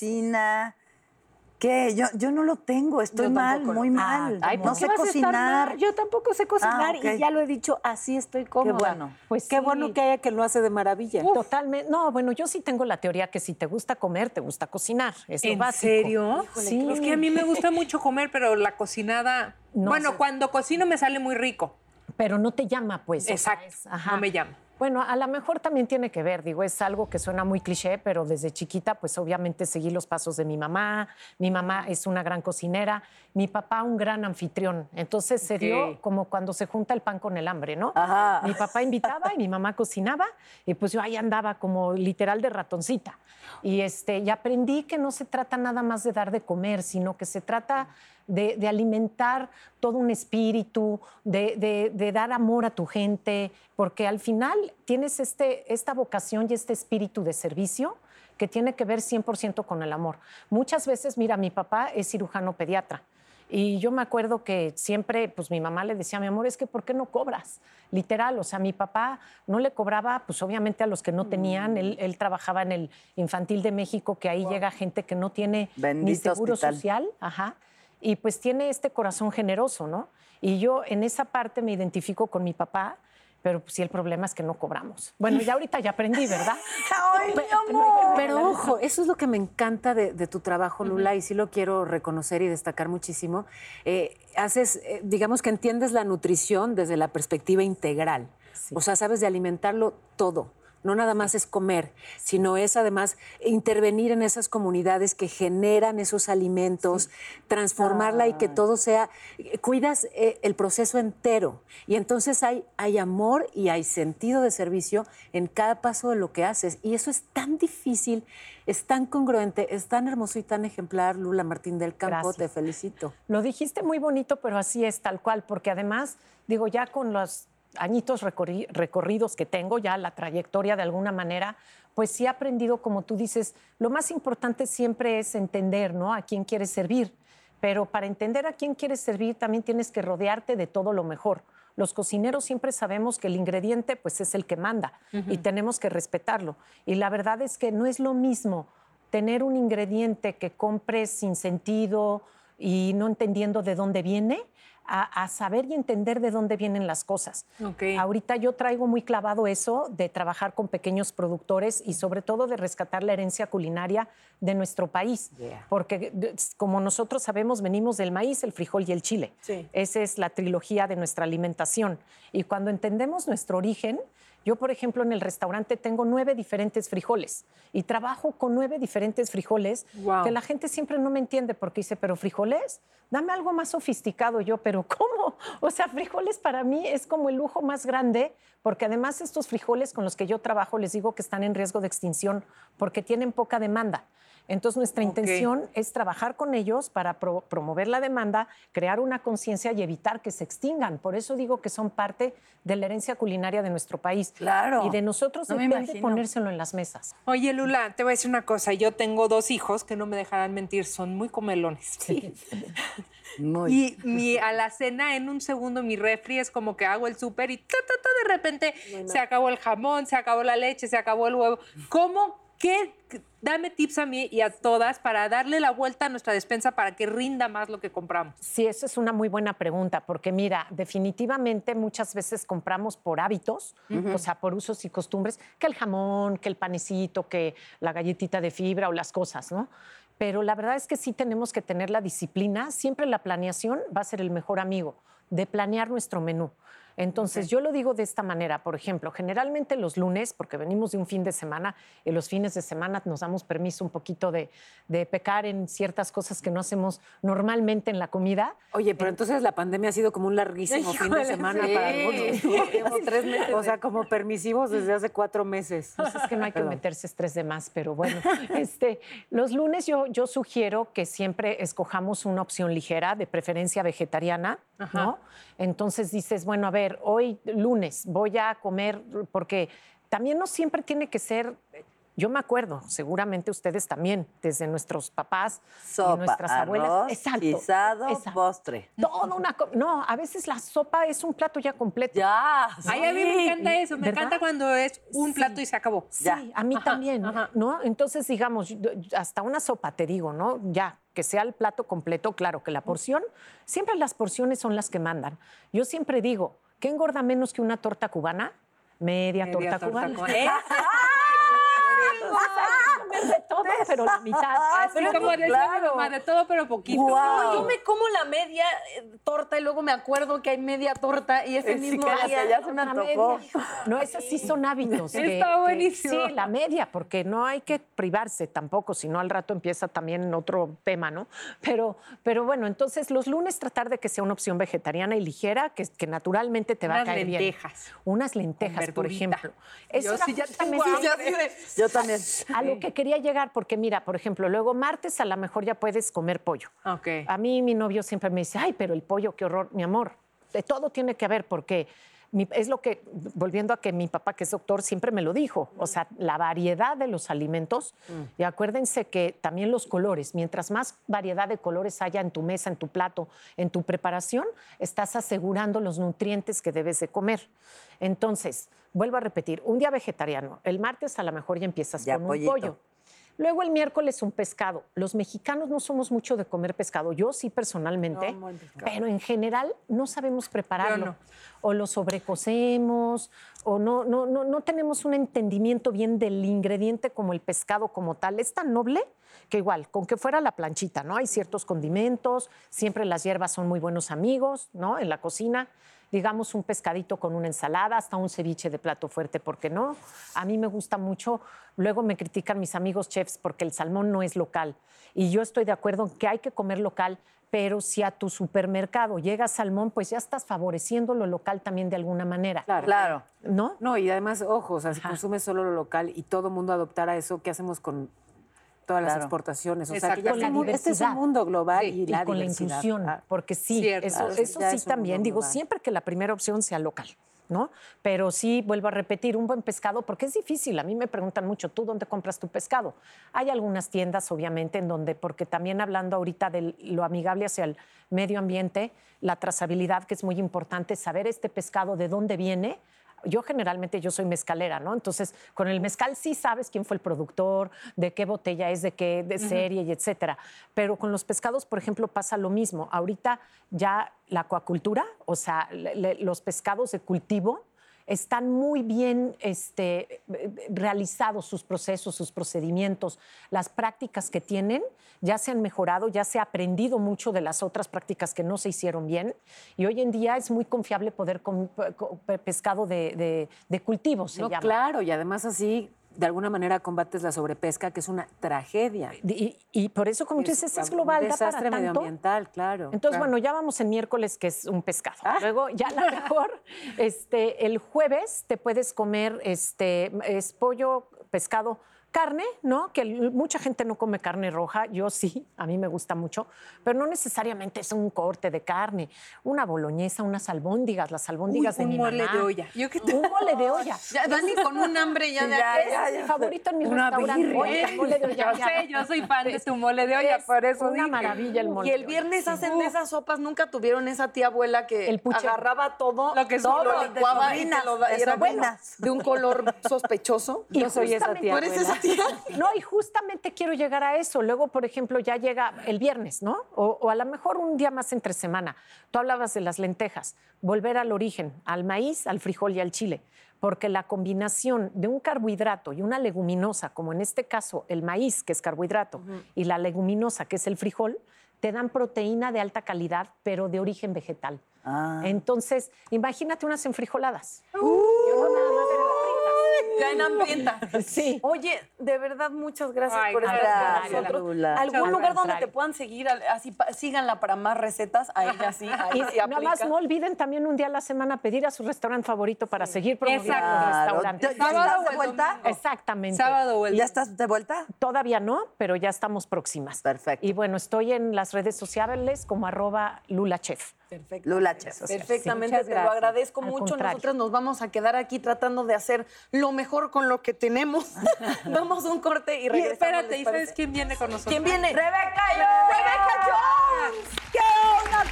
¿Qué? Yo, yo no lo tengo, estoy mal, muy mal. Ay, ¿por no qué sé vas a estar cocinar. mal? Yo tampoco sé cocinar Ah, y ya lo he dicho, así estoy cómoda. bueno. Pues Qué sí. bueno que haya que lo hace de maravilla. Totalmente. No, bueno, yo sí tengo la teoría que si te gusta comer, te gusta cocinar. Es lo ¿En básico. serio? Sí. Es que a mí me gusta <laughs> mucho comer, pero la cocinada... No bueno, sé. cuando cocino me sale muy rico. Pero no te llama, pues. o sea, Exacto, es- ajá. no me llama. Bueno, a lo mejor también tiene que ver, digo, es algo que suena muy cliché, pero desde chiquita, pues obviamente seguí los pasos de mi mamá. Mi mamá es una gran cocinera, mi papá un gran anfitrión. Entonces se dio como cuando se junta el pan con el hambre, ¿no? Ajá. Mi papá invitaba y mi mamá cocinaba, y pues yo ahí andaba como literal de ratoncita. Y, este, y aprendí que no se trata nada más de dar de comer, sino que se trata de, de alimentar todo un espíritu, de, de- de dar amor a tu gente, porque al final tienes este, esta vocación y este espíritu de servicio que tiene que ver 100% con el amor. Muchas veces, mira, mi papá es cirujano pediatra. Y yo me acuerdo que siempre, pues mi mamá le decía, mi amor, es que ¿por qué no cobras? Literal, o sea, mi papá no le cobraba, pues obviamente a los que no tenían, él, él trabajaba en el Infantil de México, que ahí llega gente que no tiene ni seguro hospital. social, ajá, y pues tiene este corazón generoso, ¿no? Y yo en esa parte me identifico con mi papá, pero pues sí el problema es que no cobramos. Bueno, ya ahorita ya aprendí, ¿verdad? <laughs> ¡Ay, mi Pe- amor! Pero ojo, eso es lo que me encanta de, de tu trabajo, Lula, y sí lo quiero reconocer y destacar muchísimo. Eh, haces, eh, digamos que entiendes la nutrición desde la perspectiva integral. O sea, sabes de alimentarlo todo. No nada más es comer, sino es además intervenir en esas comunidades que generan esos alimentos, transformarla y que todo sea, cuidas eh, el proceso entero. Y entonces hay, hay amor y hay sentido de servicio en cada paso de lo que haces. Y eso es tan difícil, es tan congruente, es tan hermoso y tan ejemplar, Lula Martín del Campo. Gracias. Te felicito. Lo dijiste muy bonito, pero así es, tal cual, porque además, digo, ya con los añitos recorri- recorridos que tengo, ya la trayectoria de alguna manera, pues sí he aprendido, como tú dices, lo más importante siempre es entender, ¿no? A quién quieres servir. Pero para entender a quién quieres servir, también tienes que rodearte de todo lo mejor. Los cocineros siempre sabemos que el ingrediente pues es el que manda y tenemos que respetarlo. Y la verdad es que no es lo mismo tener un ingrediente que compres sin sentido y no entendiendo de dónde viene, a, a saber y entender de dónde vienen las cosas. Ok. Ahorita yo traigo muy clavado eso de trabajar con pequeños productores y sobre todo de rescatar la herencia culinaria de nuestro país. Yeah. Porque como nosotros sabemos, venimos del maíz, el frijol y el chile. Sí. Esa es la trilogía de nuestra alimentación. Y cuando entendemos nuestro origen, yo, por ejemplo, en el restaurante tengo nueve diferentes frijoles y trabajo con nueve diferentes frijoles Wow. que la gente siempre no me entiende porque dice, pero frijoles, dame algo más sofisticado. Yo, pero ¿cómo? <laughs> O sea, frijoles para mí es como el lujo más grande porque además estos frijoles con los que yo trabajo les digo que están en riesgo de extinción porque tienen poca demanda. Entonces, nuestra intención es trabajar con ellos para pro- promover la demanda, crear una conciencia y evitar que se extingan. Por eso digo que son parte de la herencia culinaria de nuestro país. Claro. Y de nosotros No depende ponérselo en las mesas. Oye, Lula, te voy a decir una cosa. Yo tengo dos hijos que no me dejarán mentir, son muy comelones. <laughs> Muy. Y mi alacena en un segundo, mi refri es como que hago el súper y ta, ta, ta, de repente se acabó el jamón, se acabó la leche, se acabó el huevo. ¿Cómo? ¿Qué? Dame tips a mí y a todas para darle la vuelta a nuestra despensa para que rinda más lo que compramos. Sí, esa es una muy buena pregunta, porque mira, definitivamente muchas veces compramos por hábitos, o sea, por usos y costumbres, que el jamón, que el panecito, que la galletita de fibra o las cosas, ¿no? Pero la verdad es que sí tenemos que tener la disciplina, siempre la planeación va a ser el mejor amigo de planear nuestro menú. Entonces, yo lo digo de esta manera, por ejemplo, generalmente los lunes, porque venimos de un fin de semana, y los fines de semana nos damos permiso un poquito de, de pecar en ciertas cosas que no hacemos normalmente en la comida. Oye, pero entonces la pandemia ha sido como un larguísimo fin de <laughs> semana sí. para algunos. <laughs> Tres meses O sea, como permisivos desde hace cuatro meses. Pues es que no hay que meterse estrés de más, pero bueno, <laughs> este, los lunes yo, yo sugiero que siempre escojamos una opción ligera, de preferencia vegetariana, ¿no? Entonces dices, bueno, a ver, hoy lunes voy a comer, porque también no siempre tiene que ser, yo me acuerdo, seguramente ustedes también, desde nuestros papás y Sopa, nuestras abuelas. Exacto, guisado, exacto. postre. Toda una no, a veces la sopa es un plato ya completo. Ya. Ay, a mí me sí. encanta eso. Me ¿verdad? encanta cuando es un Sí. plato y se acabó. Sí, Ya. a mí también, ¿no? Entonces, digamos, hasta una sopa, te digo, ¿no? Ya, que sea el plato completo, claro, que la porción, siempre las porciones son las que mandan. Yo siempre digo, ¿qué engorda menos que una torta cubana? Media, Media torta, torta cubana. cubana. <laughs> ¿Eh? Comer de todo, pero la mitad. Así como decía mi claro. mamá, de todo pero poquito. No, yo me como la media eh, torta y luego me acuerdo que hay media torta y ese Sí, mismo día ya se me antojó. media. No, esas sí son hábitos. que- Está que- buenísimo. sí, la media, porque no hay que privarse tampoco, si no al rato empieza también otro tema, ¿no? Pero, pero bueno, entonces los lunes tratar de que sea una opción vegetariana y ligera, que, que naturalmente te va Unas a caer bien. lentejas. Unas lentejas, por ejemplo. Eso Yo sí ya tengo Yo también. a lo que quería llegar, porque mira, por ejemplo, luego martes a lo mejor ya puedes comer pollo. Ok. A mí mi novio siempre me dice, ay, pero el pollo, qué horror, mi amor. De todo tiene que haber, porque mi- es lo que, volviendo a que mi papá, que es doctor, siempre me lo dijo. O sea, la variedad de los alimentos. Y acuérdense que también los colores, mientras más variedad de colores haya en tu mesa, en tu plato, en tu preparación, estás asegurando los nutrientes que debes de comer. Entonces, vuelvo a repetir, un día vegetariano, el martes a lo mejor ya empiezas Ya, con pollito. un pollo. Luego el miércoles un pescado. Los mexicanos no somos mucho de comer pescado. Yo sí personalmente, pero en general no sabemos prepararlo. No. O lo sobrecocemos, o no, no, no, no tenemos un entendimiento bien del ingrediente como el pescado como tal. Es tan noble que igual, con que fuera la planchita, ¿no? Hay ciertos condimentos, siempre las hierbas son muy buenos amigos, ¿no? En la cocina digamos un pescadito con una ensalada, hasta un ceviche de plato fuerte, ¿por qué no? A mí me gusta mucho. Luego me critican mis amigos chefs porque el salmón no es local. Y yo estoy de acuerdo en que hay que comer local, pero si a tu supermercado llega salmón, pues ya estás favoreciendo lo local también de alguna manera. Claro. Claro. ¿No? No, y además, ojo, o sea, si consumes solo lo local y todo mundo adoptara eso, ¿qué hacemos con todas las exportaciones? O sea, que Exacto. ya Con la un- este es un mundo global Sí, y, y la con la inclusión, Ah, porque sí, Cierto. eso, sí es también, digo, global. siempre que la primera opción sea local, ¿no? Pero sí, vuelvo a repetir, un buen pescado, porque es difícil, a mí me preguntan mucho, ¿tú dónde compras tu pescado? Hay algunas tiendas, obviamente, en donde, porque también hablando ahorita de lo amigable hacia el medio ambiente, la trazabilidad, que es muy importante, saber este pescado de dónde viene, yo generalmente yo soy mezcalera, ¿no? Entonces, con el mezcal sí sabes quién fue el productor, de qué botella es, de qué de serie y etcétera. Pero con los pescados, por ejemplo, pasa lo mismo. Ahorita ya la acuacultura, o sea, le- le- los pescados de cultivo están muy bien este, realizados sus procesos, sus procedimientos, las prácticas que tienen ya se han mejorado, ya se ha aprendido mucho de las otras prácticas que no se hicieron bien y hoy en día es muy confiable poder comer pescado de, de- de cultivo, se No, llama. claro, y además así, de alguna manera, combates la sobrepesca, que es una tragedia. Y, y por eso, como tú dices, es global, Un da para desastre tanto. medioambiental, claro. Entonces, claro. bueno, ya vamos en miércoles, que es un pescado. Luego, ya a lo mejor, <laughs> este, el jueves te puedes comer este, es pollo, pescado, carne, ¿no? Que mucha gente no come carne roja, yo sí, a mí me gusta mucho, pero no necesariamente es un corte de carne. Una boloñesa, unas albóndigas, las albóndigas de un mi mole mamá. de olla. Yo que te- Un mole de olla. <laughs> Ya, Dani con un hambre ya de es mi favorito en mi Una restaurante. mole de olla. Yo sé, yo soy fan de tu mole de olla, Es por eso una dije. maravilla el mole Y de el olla. viernes hacen de esas sopas, nunca tuvieron esa tía abuela que El agarraba todo, Lo que todo lo licuaba y te lo era sobrinas. de un color sospechoso. Y Yo soy esa tía ¿Tú eres abuela. <laughs> No, y justamente quiero llegar a eso. Luego, por ejemplo, ya llega el viernes, ¿no? O, o a lo mejor un día más entre semana. Tú hablabas de las lentejas. Volver al origen, al maíz, al frijol y al chile. Porque la combinación de un carbohidrato y una leguminosa, como en este caso el maíz, que es carbohidrato, y la leguminosa, que es el frijol, te dan proteína de alta calidad, pero de origen vegetal. Ah. Entonces, imagínate unas enfrijoladas. Ya en hambrienta. <laughs> Sí. Oye, de verdad, muchas gracias Ay, por estar gracias, con nosotros. Lula. ¿Algún lugar donde te puedan seguir? Así, síganla para más recetas. A ella sí, Y sí nada más no olviden también un día a la semana pedir a su restaurante favorito para seguir promoviendo Exacto. el restaurante. ¿Ya- ya Sábado estás de el vuelta? domingo. Exactamente. Sábado el ¿Ya estás de vuelta? Todavía no, pero ya estamos próximas. Perfecto. Y bueno, estoy en las redes sociales como arroba lulachef. Perfecto. Lula Chef. Perfectamente, muchas te lo agradezco Al mucho. contrario. Nosotros nos vamos a quedar aquí tratando de hacer lo mejor con lo que tenemos. <laughs> vamos a un corte y Y regresamos. espérate, ¿les ¿y sabes quién viene con nosotros? ¿Quién viene? ¡Rebeca Jones! ¡Rebeca Jones! ¡Qué onda!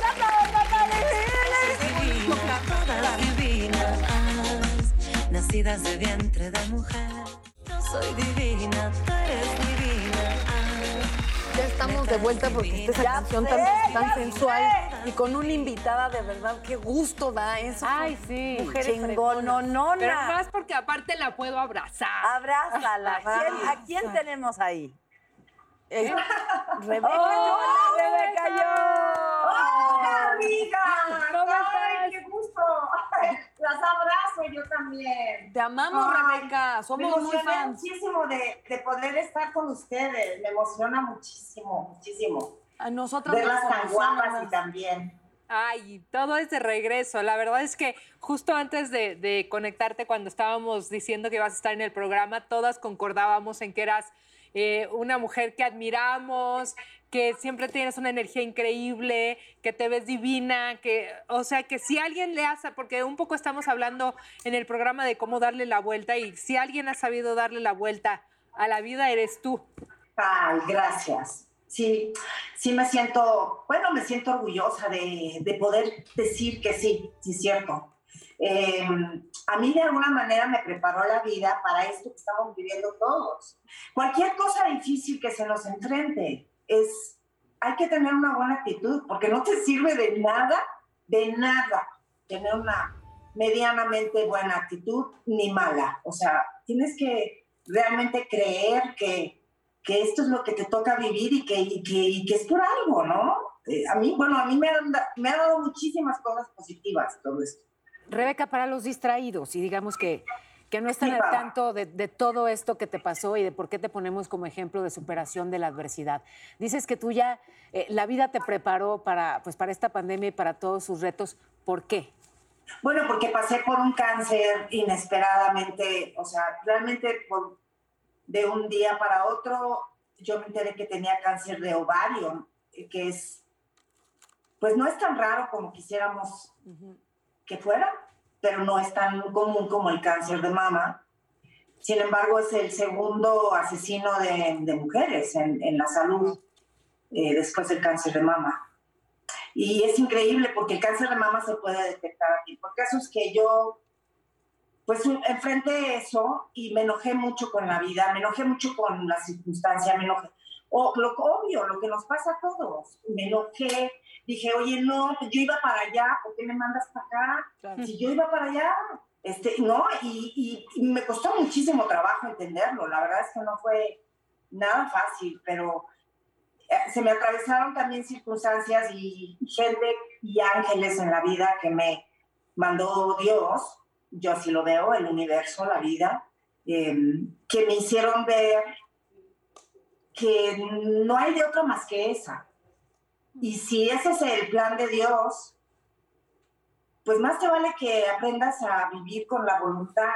Todas divinas, nacidas de vientre de mujer. Yo soy divina, tú eres divina. Ya estamos de vuelta porque esta esa canción tan, tan sensual y con una invitada de verdad, qué gusto da eso. Ay, sí. Mujeres fregonas. Pero más porque aparte la puedo abrazar. Abrázala. ¿Quién- ¿A quién tenemos ahí? Es- <laughs> Rebeca Jones. Rebeca Jones. ¡Hola, amiga! ¿Cómo ¡Ay, estás? qué gusto! <laughs> Las abrazo yo también. Te amamos, Ay, Rebeca. Somos muy fans. muchísimo de, de poder estar con ustedes. Me emociona muchísimo, muchísimo. A nosotras Verlas nos tan guapas y también. Ay, todo es de regreso. La verdad es que justo antes de, de conectarte, cuando estábamos diciendo que ibas a estar en el programa, todas concordábamos en que eras eh, una mujer que admiramos, que siempre tienes una energía increíble, que te ves divina, que, o sea, que si alguien le hace, porque un poco estamos hablando en el programa de cómo darle la vuelta y si alguien ha sabido darle la vuelta a la vida, eres tú. Ay, gracias. Sí, sí me siento, bueno, me siento orgullosa de, de poder decir que sí, sí es cierto. Eh, a mí de alguna manera me preparó la vida para esto que estamos viviendo todos. Cualquier cosa difícil que se nos enfrente es, hay que tener una buena actitud, porque no te sirve de nada, de nada, tener una medianamente buena actitud ni mala. O sea, tienes que realmente creer que, que esto es lo que te toca vivir y que, que, es por algo, ¿no? Eh, a mí, bueno, a mí me, me ha dado muchísimas cosas positivas todo esto. Rebeca, para los distraídos y digamos que, que no están al tanto de, de todo esto que te pasó y de por qué te ponemos como ejemplo de superación de la adversidad. Dices que tú ya, eh, la vida te preparó para, pues, para esta pandemia y para todos sus retos. ¿Por qué? Bueno, porque pasé por un cáncer inesperadamente, o sea, realmente por, de un día para otro, yo me enteré que tenía cáncer de ovario, eh, que es, pues no es tan raro como quisiéramos que fuera, pero no es tan común como el cáncer de mama. Sin embargo, es el segundo asesino de, de mujeres en, en la salud eh, después del cáncer de mama. Y es increíble porque el cáncer de mama se puede detectar aquí. Por caso es que yo, pues enfrenté eso y me enojé mucho con la vida, me enojé mucho con la circunstancia, me enojé. O lo obvio, lo que nos pasa a todos. Me enojé, dije, oye, no, pues yo iba para allá, ¿por qué me mandas para acá? Si yo iba para allá, este, no, y, y- y me costó muchísimo trabajo entenderlo. La verdad es que no fue nada fácil, pero eh, se me atravesaron también circunstancias y gente y ángeles en la vida que me mandó Dios, yo así lo veo, el universo, la vida, eh, que me hicieron ver que no hay de otra más que esa. Y si ese es el plan de Dios, pues más te vale que aprendas a vivir con la voluntad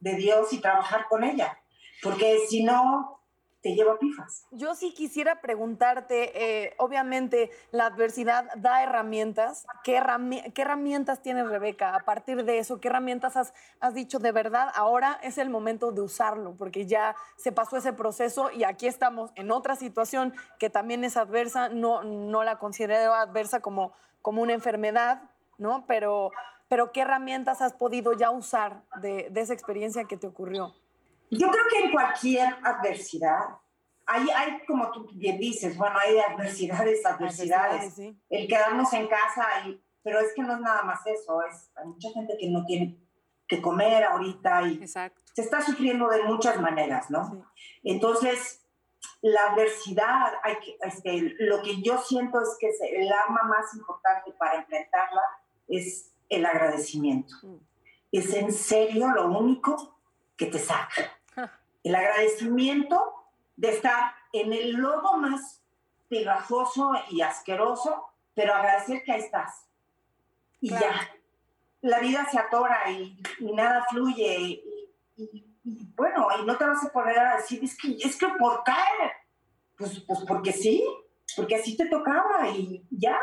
de Dios y trabajar con ella, porque si no, te lleva pifas. Yo sí quisiera preguntarte, eh, obviamente la adversidad da herramientas. ¿Qué, herrami- qué herramientas tienes, Rebeca? A partir de eso, ¿qué herramientas has, dicho de verdad? Ahora es el momento de usarlo, porque ya se pasó ese proceso y aquí estamos en otra situación que también es adversa. No, no la considero adversa como, como una enfermedad, ¿no? Pero, pero ¿qué herramientas has podido ya usar de esa experiencia que te ocurrió? Yo creo que en cualquier adversidad, hay, hay como tú bien dices, bueno, hay adversidades, adversidades. Adversidades, sí. El quedarnos en casa, y, pero es que no es nada más eso, es, hay mucha gente que no tiene que comer ahorita y Exacto. se está sufriendo de muchas maneras, ¿no? Entonces, la adversidad, hay que, este, lo que yo siento es que el arma más importante para enfrentarla es el agradecimiento. Es en serio lo único que te saca. El agradecimiento de estar en el lodo más pegajoso y asqueroso, pero agradecer que ahí estás. Y Claro. ya. La vida se atora y, y nada fluye. Y, y- y bueno, y no te vas a poner a decir, es que, es que ¿por qué? Pues, pues porque sí, porque así te tocaba y ya.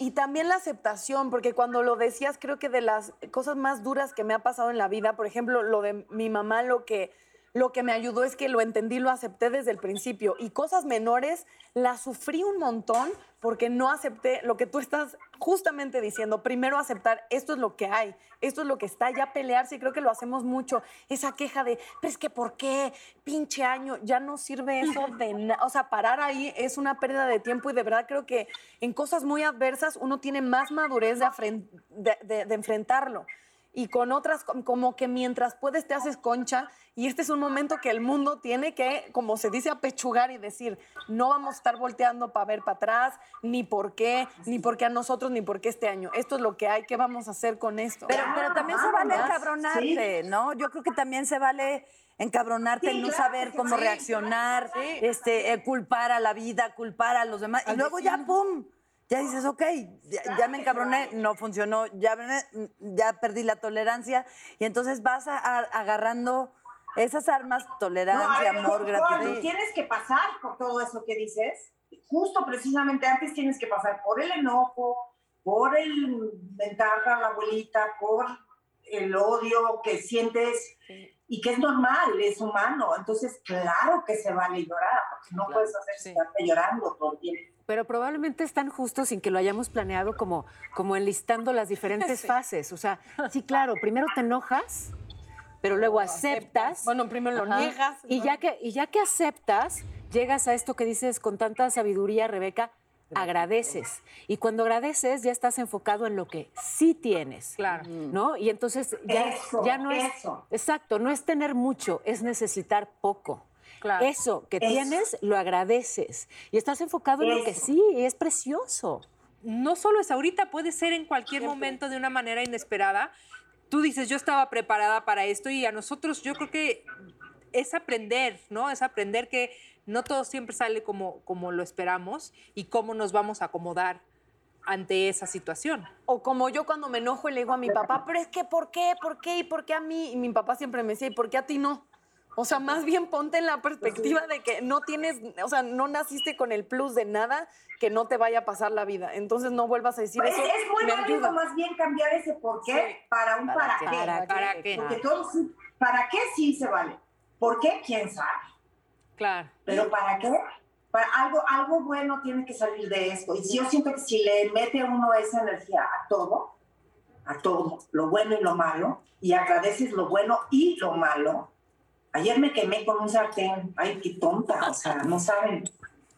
Y también la aceptación, porque cuando lo decías, creo que de las cosas más duras que me ha pasado en la vida, por ejemplo, lo de mi mamá, lo que, lo que me ayudó es que lo entendí, lo acepté desde el principio. Y cosas menores las sufrí un montón porque no acepté lo que tú estás justamente diciendo. Primero aceptar, esto es lo que hay, esto es lo que está, ya pelearse, y creo que lo hacemos mucho. Esa queja de, pero es que ¿por qué? Pinche año, ya no sirve eso <laughs> de nada. O sea, parar ahí es una pérdida de tiempo y de verdad creo que en cosas muy adversas uno tiene más madurez de, afren- de- de- de enfrentarlo. Y con otras, com- como que mientras puedes te haces concha y este es un momento que el mundo tiene que, como se dice, apechugar y decir, no vamos a estar volteando para ver para atrás, ni por qué, ni por qué a nosotros, ni por qué este año. Esto es lo que hay, ¿qué vamos a hacer con esto? Pero, pero también se vale encabronarte, ¿no? Yo creo que también se vale encabronarte, Sí, no claro saber cómo sí, reaccionar, este, eh, culpar a la vida, culpar a los demás. Y luego ya. ¡pum! Ya dices, ok, ya, ya me encabroné, no funcionó, ya, me- ya perdí la tolerancia. Y entonces vas a- a- agarrando esas armas, No, tolerancia, ver, amor, gratitud. tú tienes que pasar por todo eso que dices. Justo precisamente antes tienes que pasar por el enojo, por el mentar a la abuelita, por el odio que sientes y que es normal, es humano. Entonces, claro que se vale llorar, porque no puedes hacer sí. estarte llorando todo el tiempo. Pero probablemente es tan justo sin que lo hayamos planeado como, como enlistando las diferentes <laughs> fases. O sea, sí, claro, primero te enojas, pero luego aceptas. Bueno, primero lo Ajá. niegas. Y ¿no? ya, que, y ya que aceptas, llegas a esto que dices con tanta sabiduría, Rebeca, agradeces. Y cuando agradeces, ya estás enfocado en lo que sí tienes. Claro. ¿No? Y entonces ya, Eso, ya no es. eso. Exacto, no es tener mucho, es necesitar poco. Claro. Eso que Eso. tienes, lo agradeces. Y estás enfocado en lo que sí, y es precioso. no solo es ahorita, puede ser en cualquier momento de una manera inesperada. Tú dices, yo estaba preparada para esto y a nosotros yo creo que es aprender, ¿no? Es aprender que no todo siempre sale como, como lo esperamos y cómo nos vamos a acomodar ante esa situación. O como yo cuando me enojo y le digo a mi papá, pero es que ¿por qué? ¿Por qué? ¿Y por qué a mí? Y mi papá siempre me decía, ¿y por qué a ti no? O sea, más bien ponte en la perspectiva de que no tienes, o sea, no naciste con el plus de nada que no te vaya a pasar la vida. Entonces no vuelvas a decir Es, eso. es muy válido ayuda. más bien cambiar ese por qué para un para, qué. ¿Para, para qué? Porque todo para qué sí se vale. ¿Por qué? ¿Quién sabe? Claro. Pero ¿para qué? Para algo, algo bueno tiene que salir de esto. Y si yo siento que si le mete uno esa energía a todo, a todo, lo bueno y lo malo, y agradeces lo bueno y lo malo. Ayer me quemé con un sartén. Ay, qué tonta. O sea, no saben.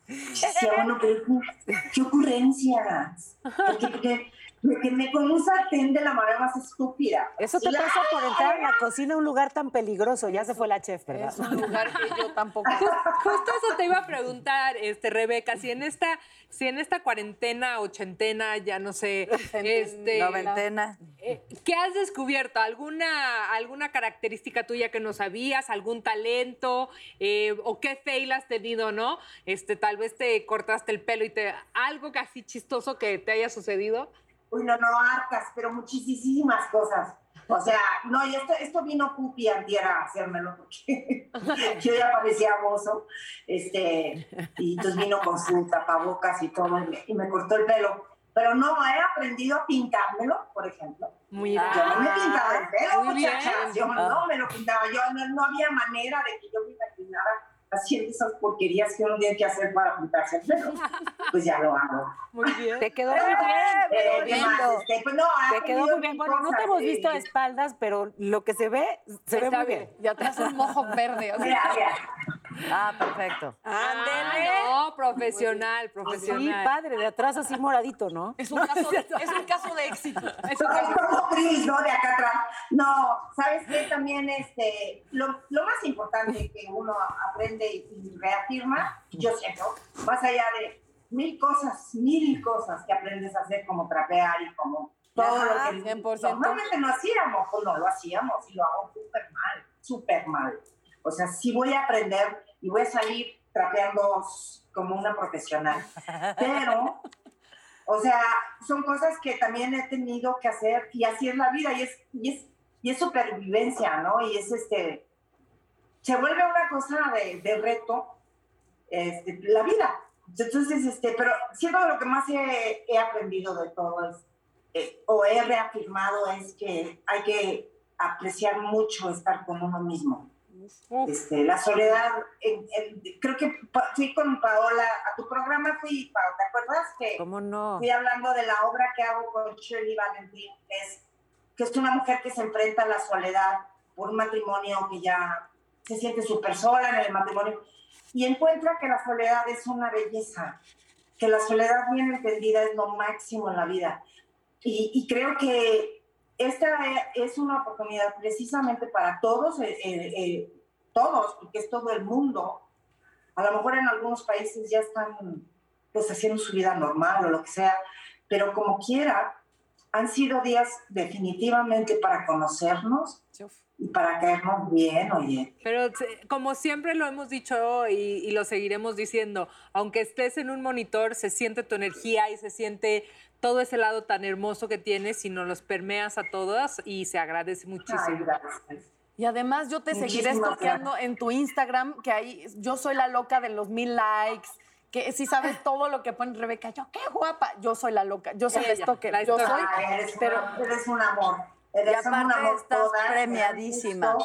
Decía, bueno, pero qué, qué ocurrencias. <laughs> Porque, porque me con un sartén de la manera más estúpida. Eso te pasa por entrar a la cocina a un lugar tan peligroso. Ya se fue la chef, ¿verdad? Es un lugar que yo tampoco. <laughs> Ju- Justo eso te iba a preguntar, este, Rebeca, si en esta, si en esta cuarentena, ochentena, ya no sé, este, Noventena. eh, ¿qué has descubierto? ¿Alguna, alguna característica tuya que no sabías? ¿Algún talento? Eh, ¿O qué fail has tenido, no? Este, tal vez te cortaste el pelo y te... Algo así chistoso que te haya sucedido. Uy, no, no, hartas, pero muchísimas cosas. O sea, no, y esto, esto vino Pupi antier a hacérmelo porque <laughs> yo ya parecía bozo, este, y entonces vino con su tapabocas y todo, y me, y me cortó el pelo. Pero no, he aprendido a pintármelo, por ejemplo. Muy Yo no me bien. pintaba el pelo, bien. muchachas. Yo no me lo pintaba. Yo no, no había manera de que yo me imaginara haciendo esas porquerías que uno tiene que hacer para pintarse el pelo. <laughs> Pues ya lo hago. Muy bien. Te quedó muy bien. Eh, pero ¿qué más? lindo. Este, pues no, Te quedó muy bien. Bueno, no te hemos eh, visto de espaldas, pero lo que se ve, se ve Está muy bien. Y atrás un mojo verde. o sea, Mira, mira. Ah, perfecto. Ah, no, profesional, Sí, profesional. padre, de atrás así moradito, ¿no? Es un, caso, es un caso de éxito. Es un caso- como Cris, ¿no? De acá atrás. No, ¿sabes qué? También este, lo, lo más importante que uno aprende y reafirma, yo siento, más allá de mil cosas, mil cosas que aprendes a hacer como trapear y como todo Ajá, lo que 100%. normalmente no hacíamos, pues no lo hacíamos y lo hago súper mal, súper mal. O sea, sí voy a aprender y voy a salir trapeando como una profesional, pero o sea, son cosas que también he tenido que hacer y así es la vida y es, y es, supervivencia, ¿no? Y es este, se vuelve una cosa de, reto, este, la vida. Entonces, este, pero siento que lo que más he, aprendido de todo eh, o he reafirmado es que hay que apreciar mucho estar con uno mismo. Uf. Este, la soledad, en- en- creo que fui con Paola, a tu programa fui, Paola, ¿te acuerdas? Que ¿Cómo no? fui hablando de la obra que hago con Shirley Valentín, que es, que es una mujer que se enfrenta a la soledad por un matrimonio que ya se siente súper sola en el matrimonio y encuentra que la soledad es una belleza, que la soledad bien entendida es lo máximo en la vida. Y, y creo que esta es una oportunidad precisamente para todos, eh, eh, eh, todos, porque es todo el mundo. A lo mejor en algunos países ya están pues haciendo su vida normal o lo que sea, pero como quiera, han sido días definitivamente para conocernos y para caernos bien, oye. Pero como siempre lo hemos dicho y, y lo seguiremos diciendo, aunque estés en un monitor, se siente tu energía y se siente todo ese lado tan hermoso que tienes y nos los permeas a todas y se agradece Ay, muchísimo. gracias. Y además yo te seguiré stalkeando en tu Instagram, que ahí yo soy la loca de los mil likes, que si sabes todo lo que pone Rebeca, yo qué guapa, yo soy la loca, yo soy la Ella, stalker, la yo soy. Ay, eres, pero una- eres un amor. Eres Y un amor estás todas, me da premiadísima.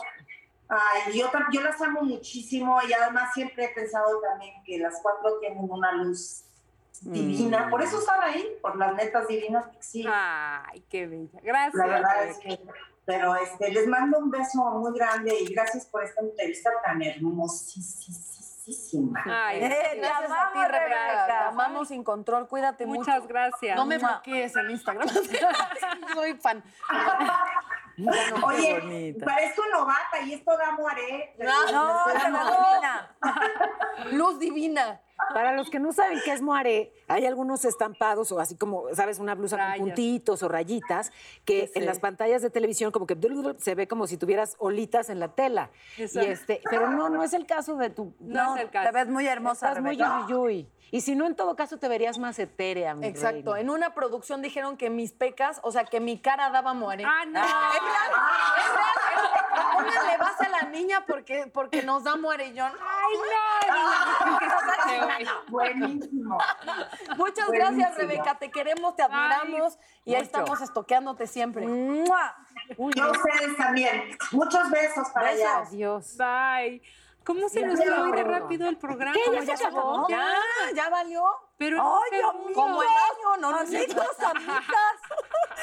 Ay, yo, yo las amo muchísimo y además siempre he pensado también que las cuatro tienen una luz divina. Mm. Por eso están ahí, por las netas divinas que sí. Ay, qué bella. Gracias. La verdad es que, pero este, les mando un beso muy grande y gracias por esta entrevista tan hermosísima. Hermosísima. Ay, Eh, te Gracias a ti, amamos, Rebeca. Te Rebeca. amamos sin control. Cuídate mucho. muchas gracias. No me bloquees en Instagram. <laughs> Soy fan. <laughs> <laughs> Oye, bonita. parezco novata y esto da amore. No, te divina. <laughs> Luz divina. Para los que no saben qué es moaré, hay algunos estampados o así como, ¿sabes? Una blusa Rayas. con puntitos o rayitas que Sí, sí. en las pantallas de televisión como que se ve como si tuvieras olitas en la tela. Y Exacto. este, pero no, no es el caso de tu... No es el caso. Te ves muy hermosa, Estás muy Rebeca. yuyuy. Y si no, en todo caso te verías más etérea, mi Exacto. reina. En una producción dijeron que mis pecas, o sea, que mi cara daba muere. Ah, no. Es real, es real, es real. Pónganle base a la niña porque, porque nos da muere y yo. Ay, <laughs> Buenísimo. no. Muchas gracias, Rebeca. Te queremos, te admiramos y ahí Mucho. estamos estoqueándote siempre. ¡Mua! Yo a ustedes también. Muchos besos para allá. Adiós. Bye. ¿Cómo se nos fue hoy de rápido el programa? ¿Qué? ¿Ya se acabó? Ya. Valió. Pero ¡Ay, amigos! Como el año, no, no. Amigos, amigas.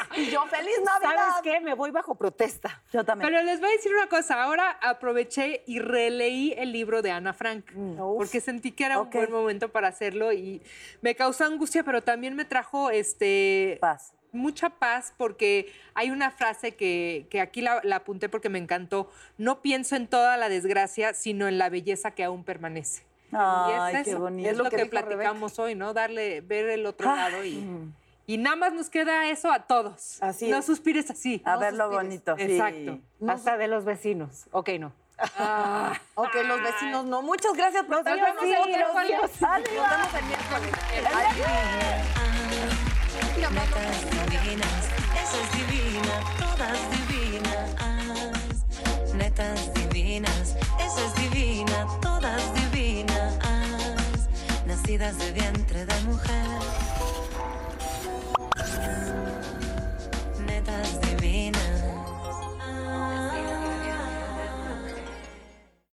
<laughs> Y yo, feliz Navidad. ¿Sabes qué? Me voy bajo protesta. Yo también. Pero les voy a decir una cosa. Ahora aproveché y releí el libro de Ana Frank. Porque sentí que era un buen momento para hacerlo y me causó angustia, pero también me trajo este. Paz. Mucha paz porque hay una frase que, que aquí la, la apunté porque me encantó. No pienso en toda la desgracia, sino en la belleza que aún permanece. Ay, y es qué eso, bonito. Es lo, que, platicamos hoy, ¿no? Darle, ver el otro Ay. lado y, y nada más nos queda eso a todos. Así no es. suspires así. A no ver lo bonito, sí. Exacto. Hasta de los vecinos. Ok, no. Ok, los vecinos no. Muchas gracias por Nos vemos el miércoles. Nos vemos el miércoles. Netas divinas, eso es divina, todas divinas. Netas divinas, eso es divina, todas divinas. Nacidas de vientre de mujer. Netas divinas.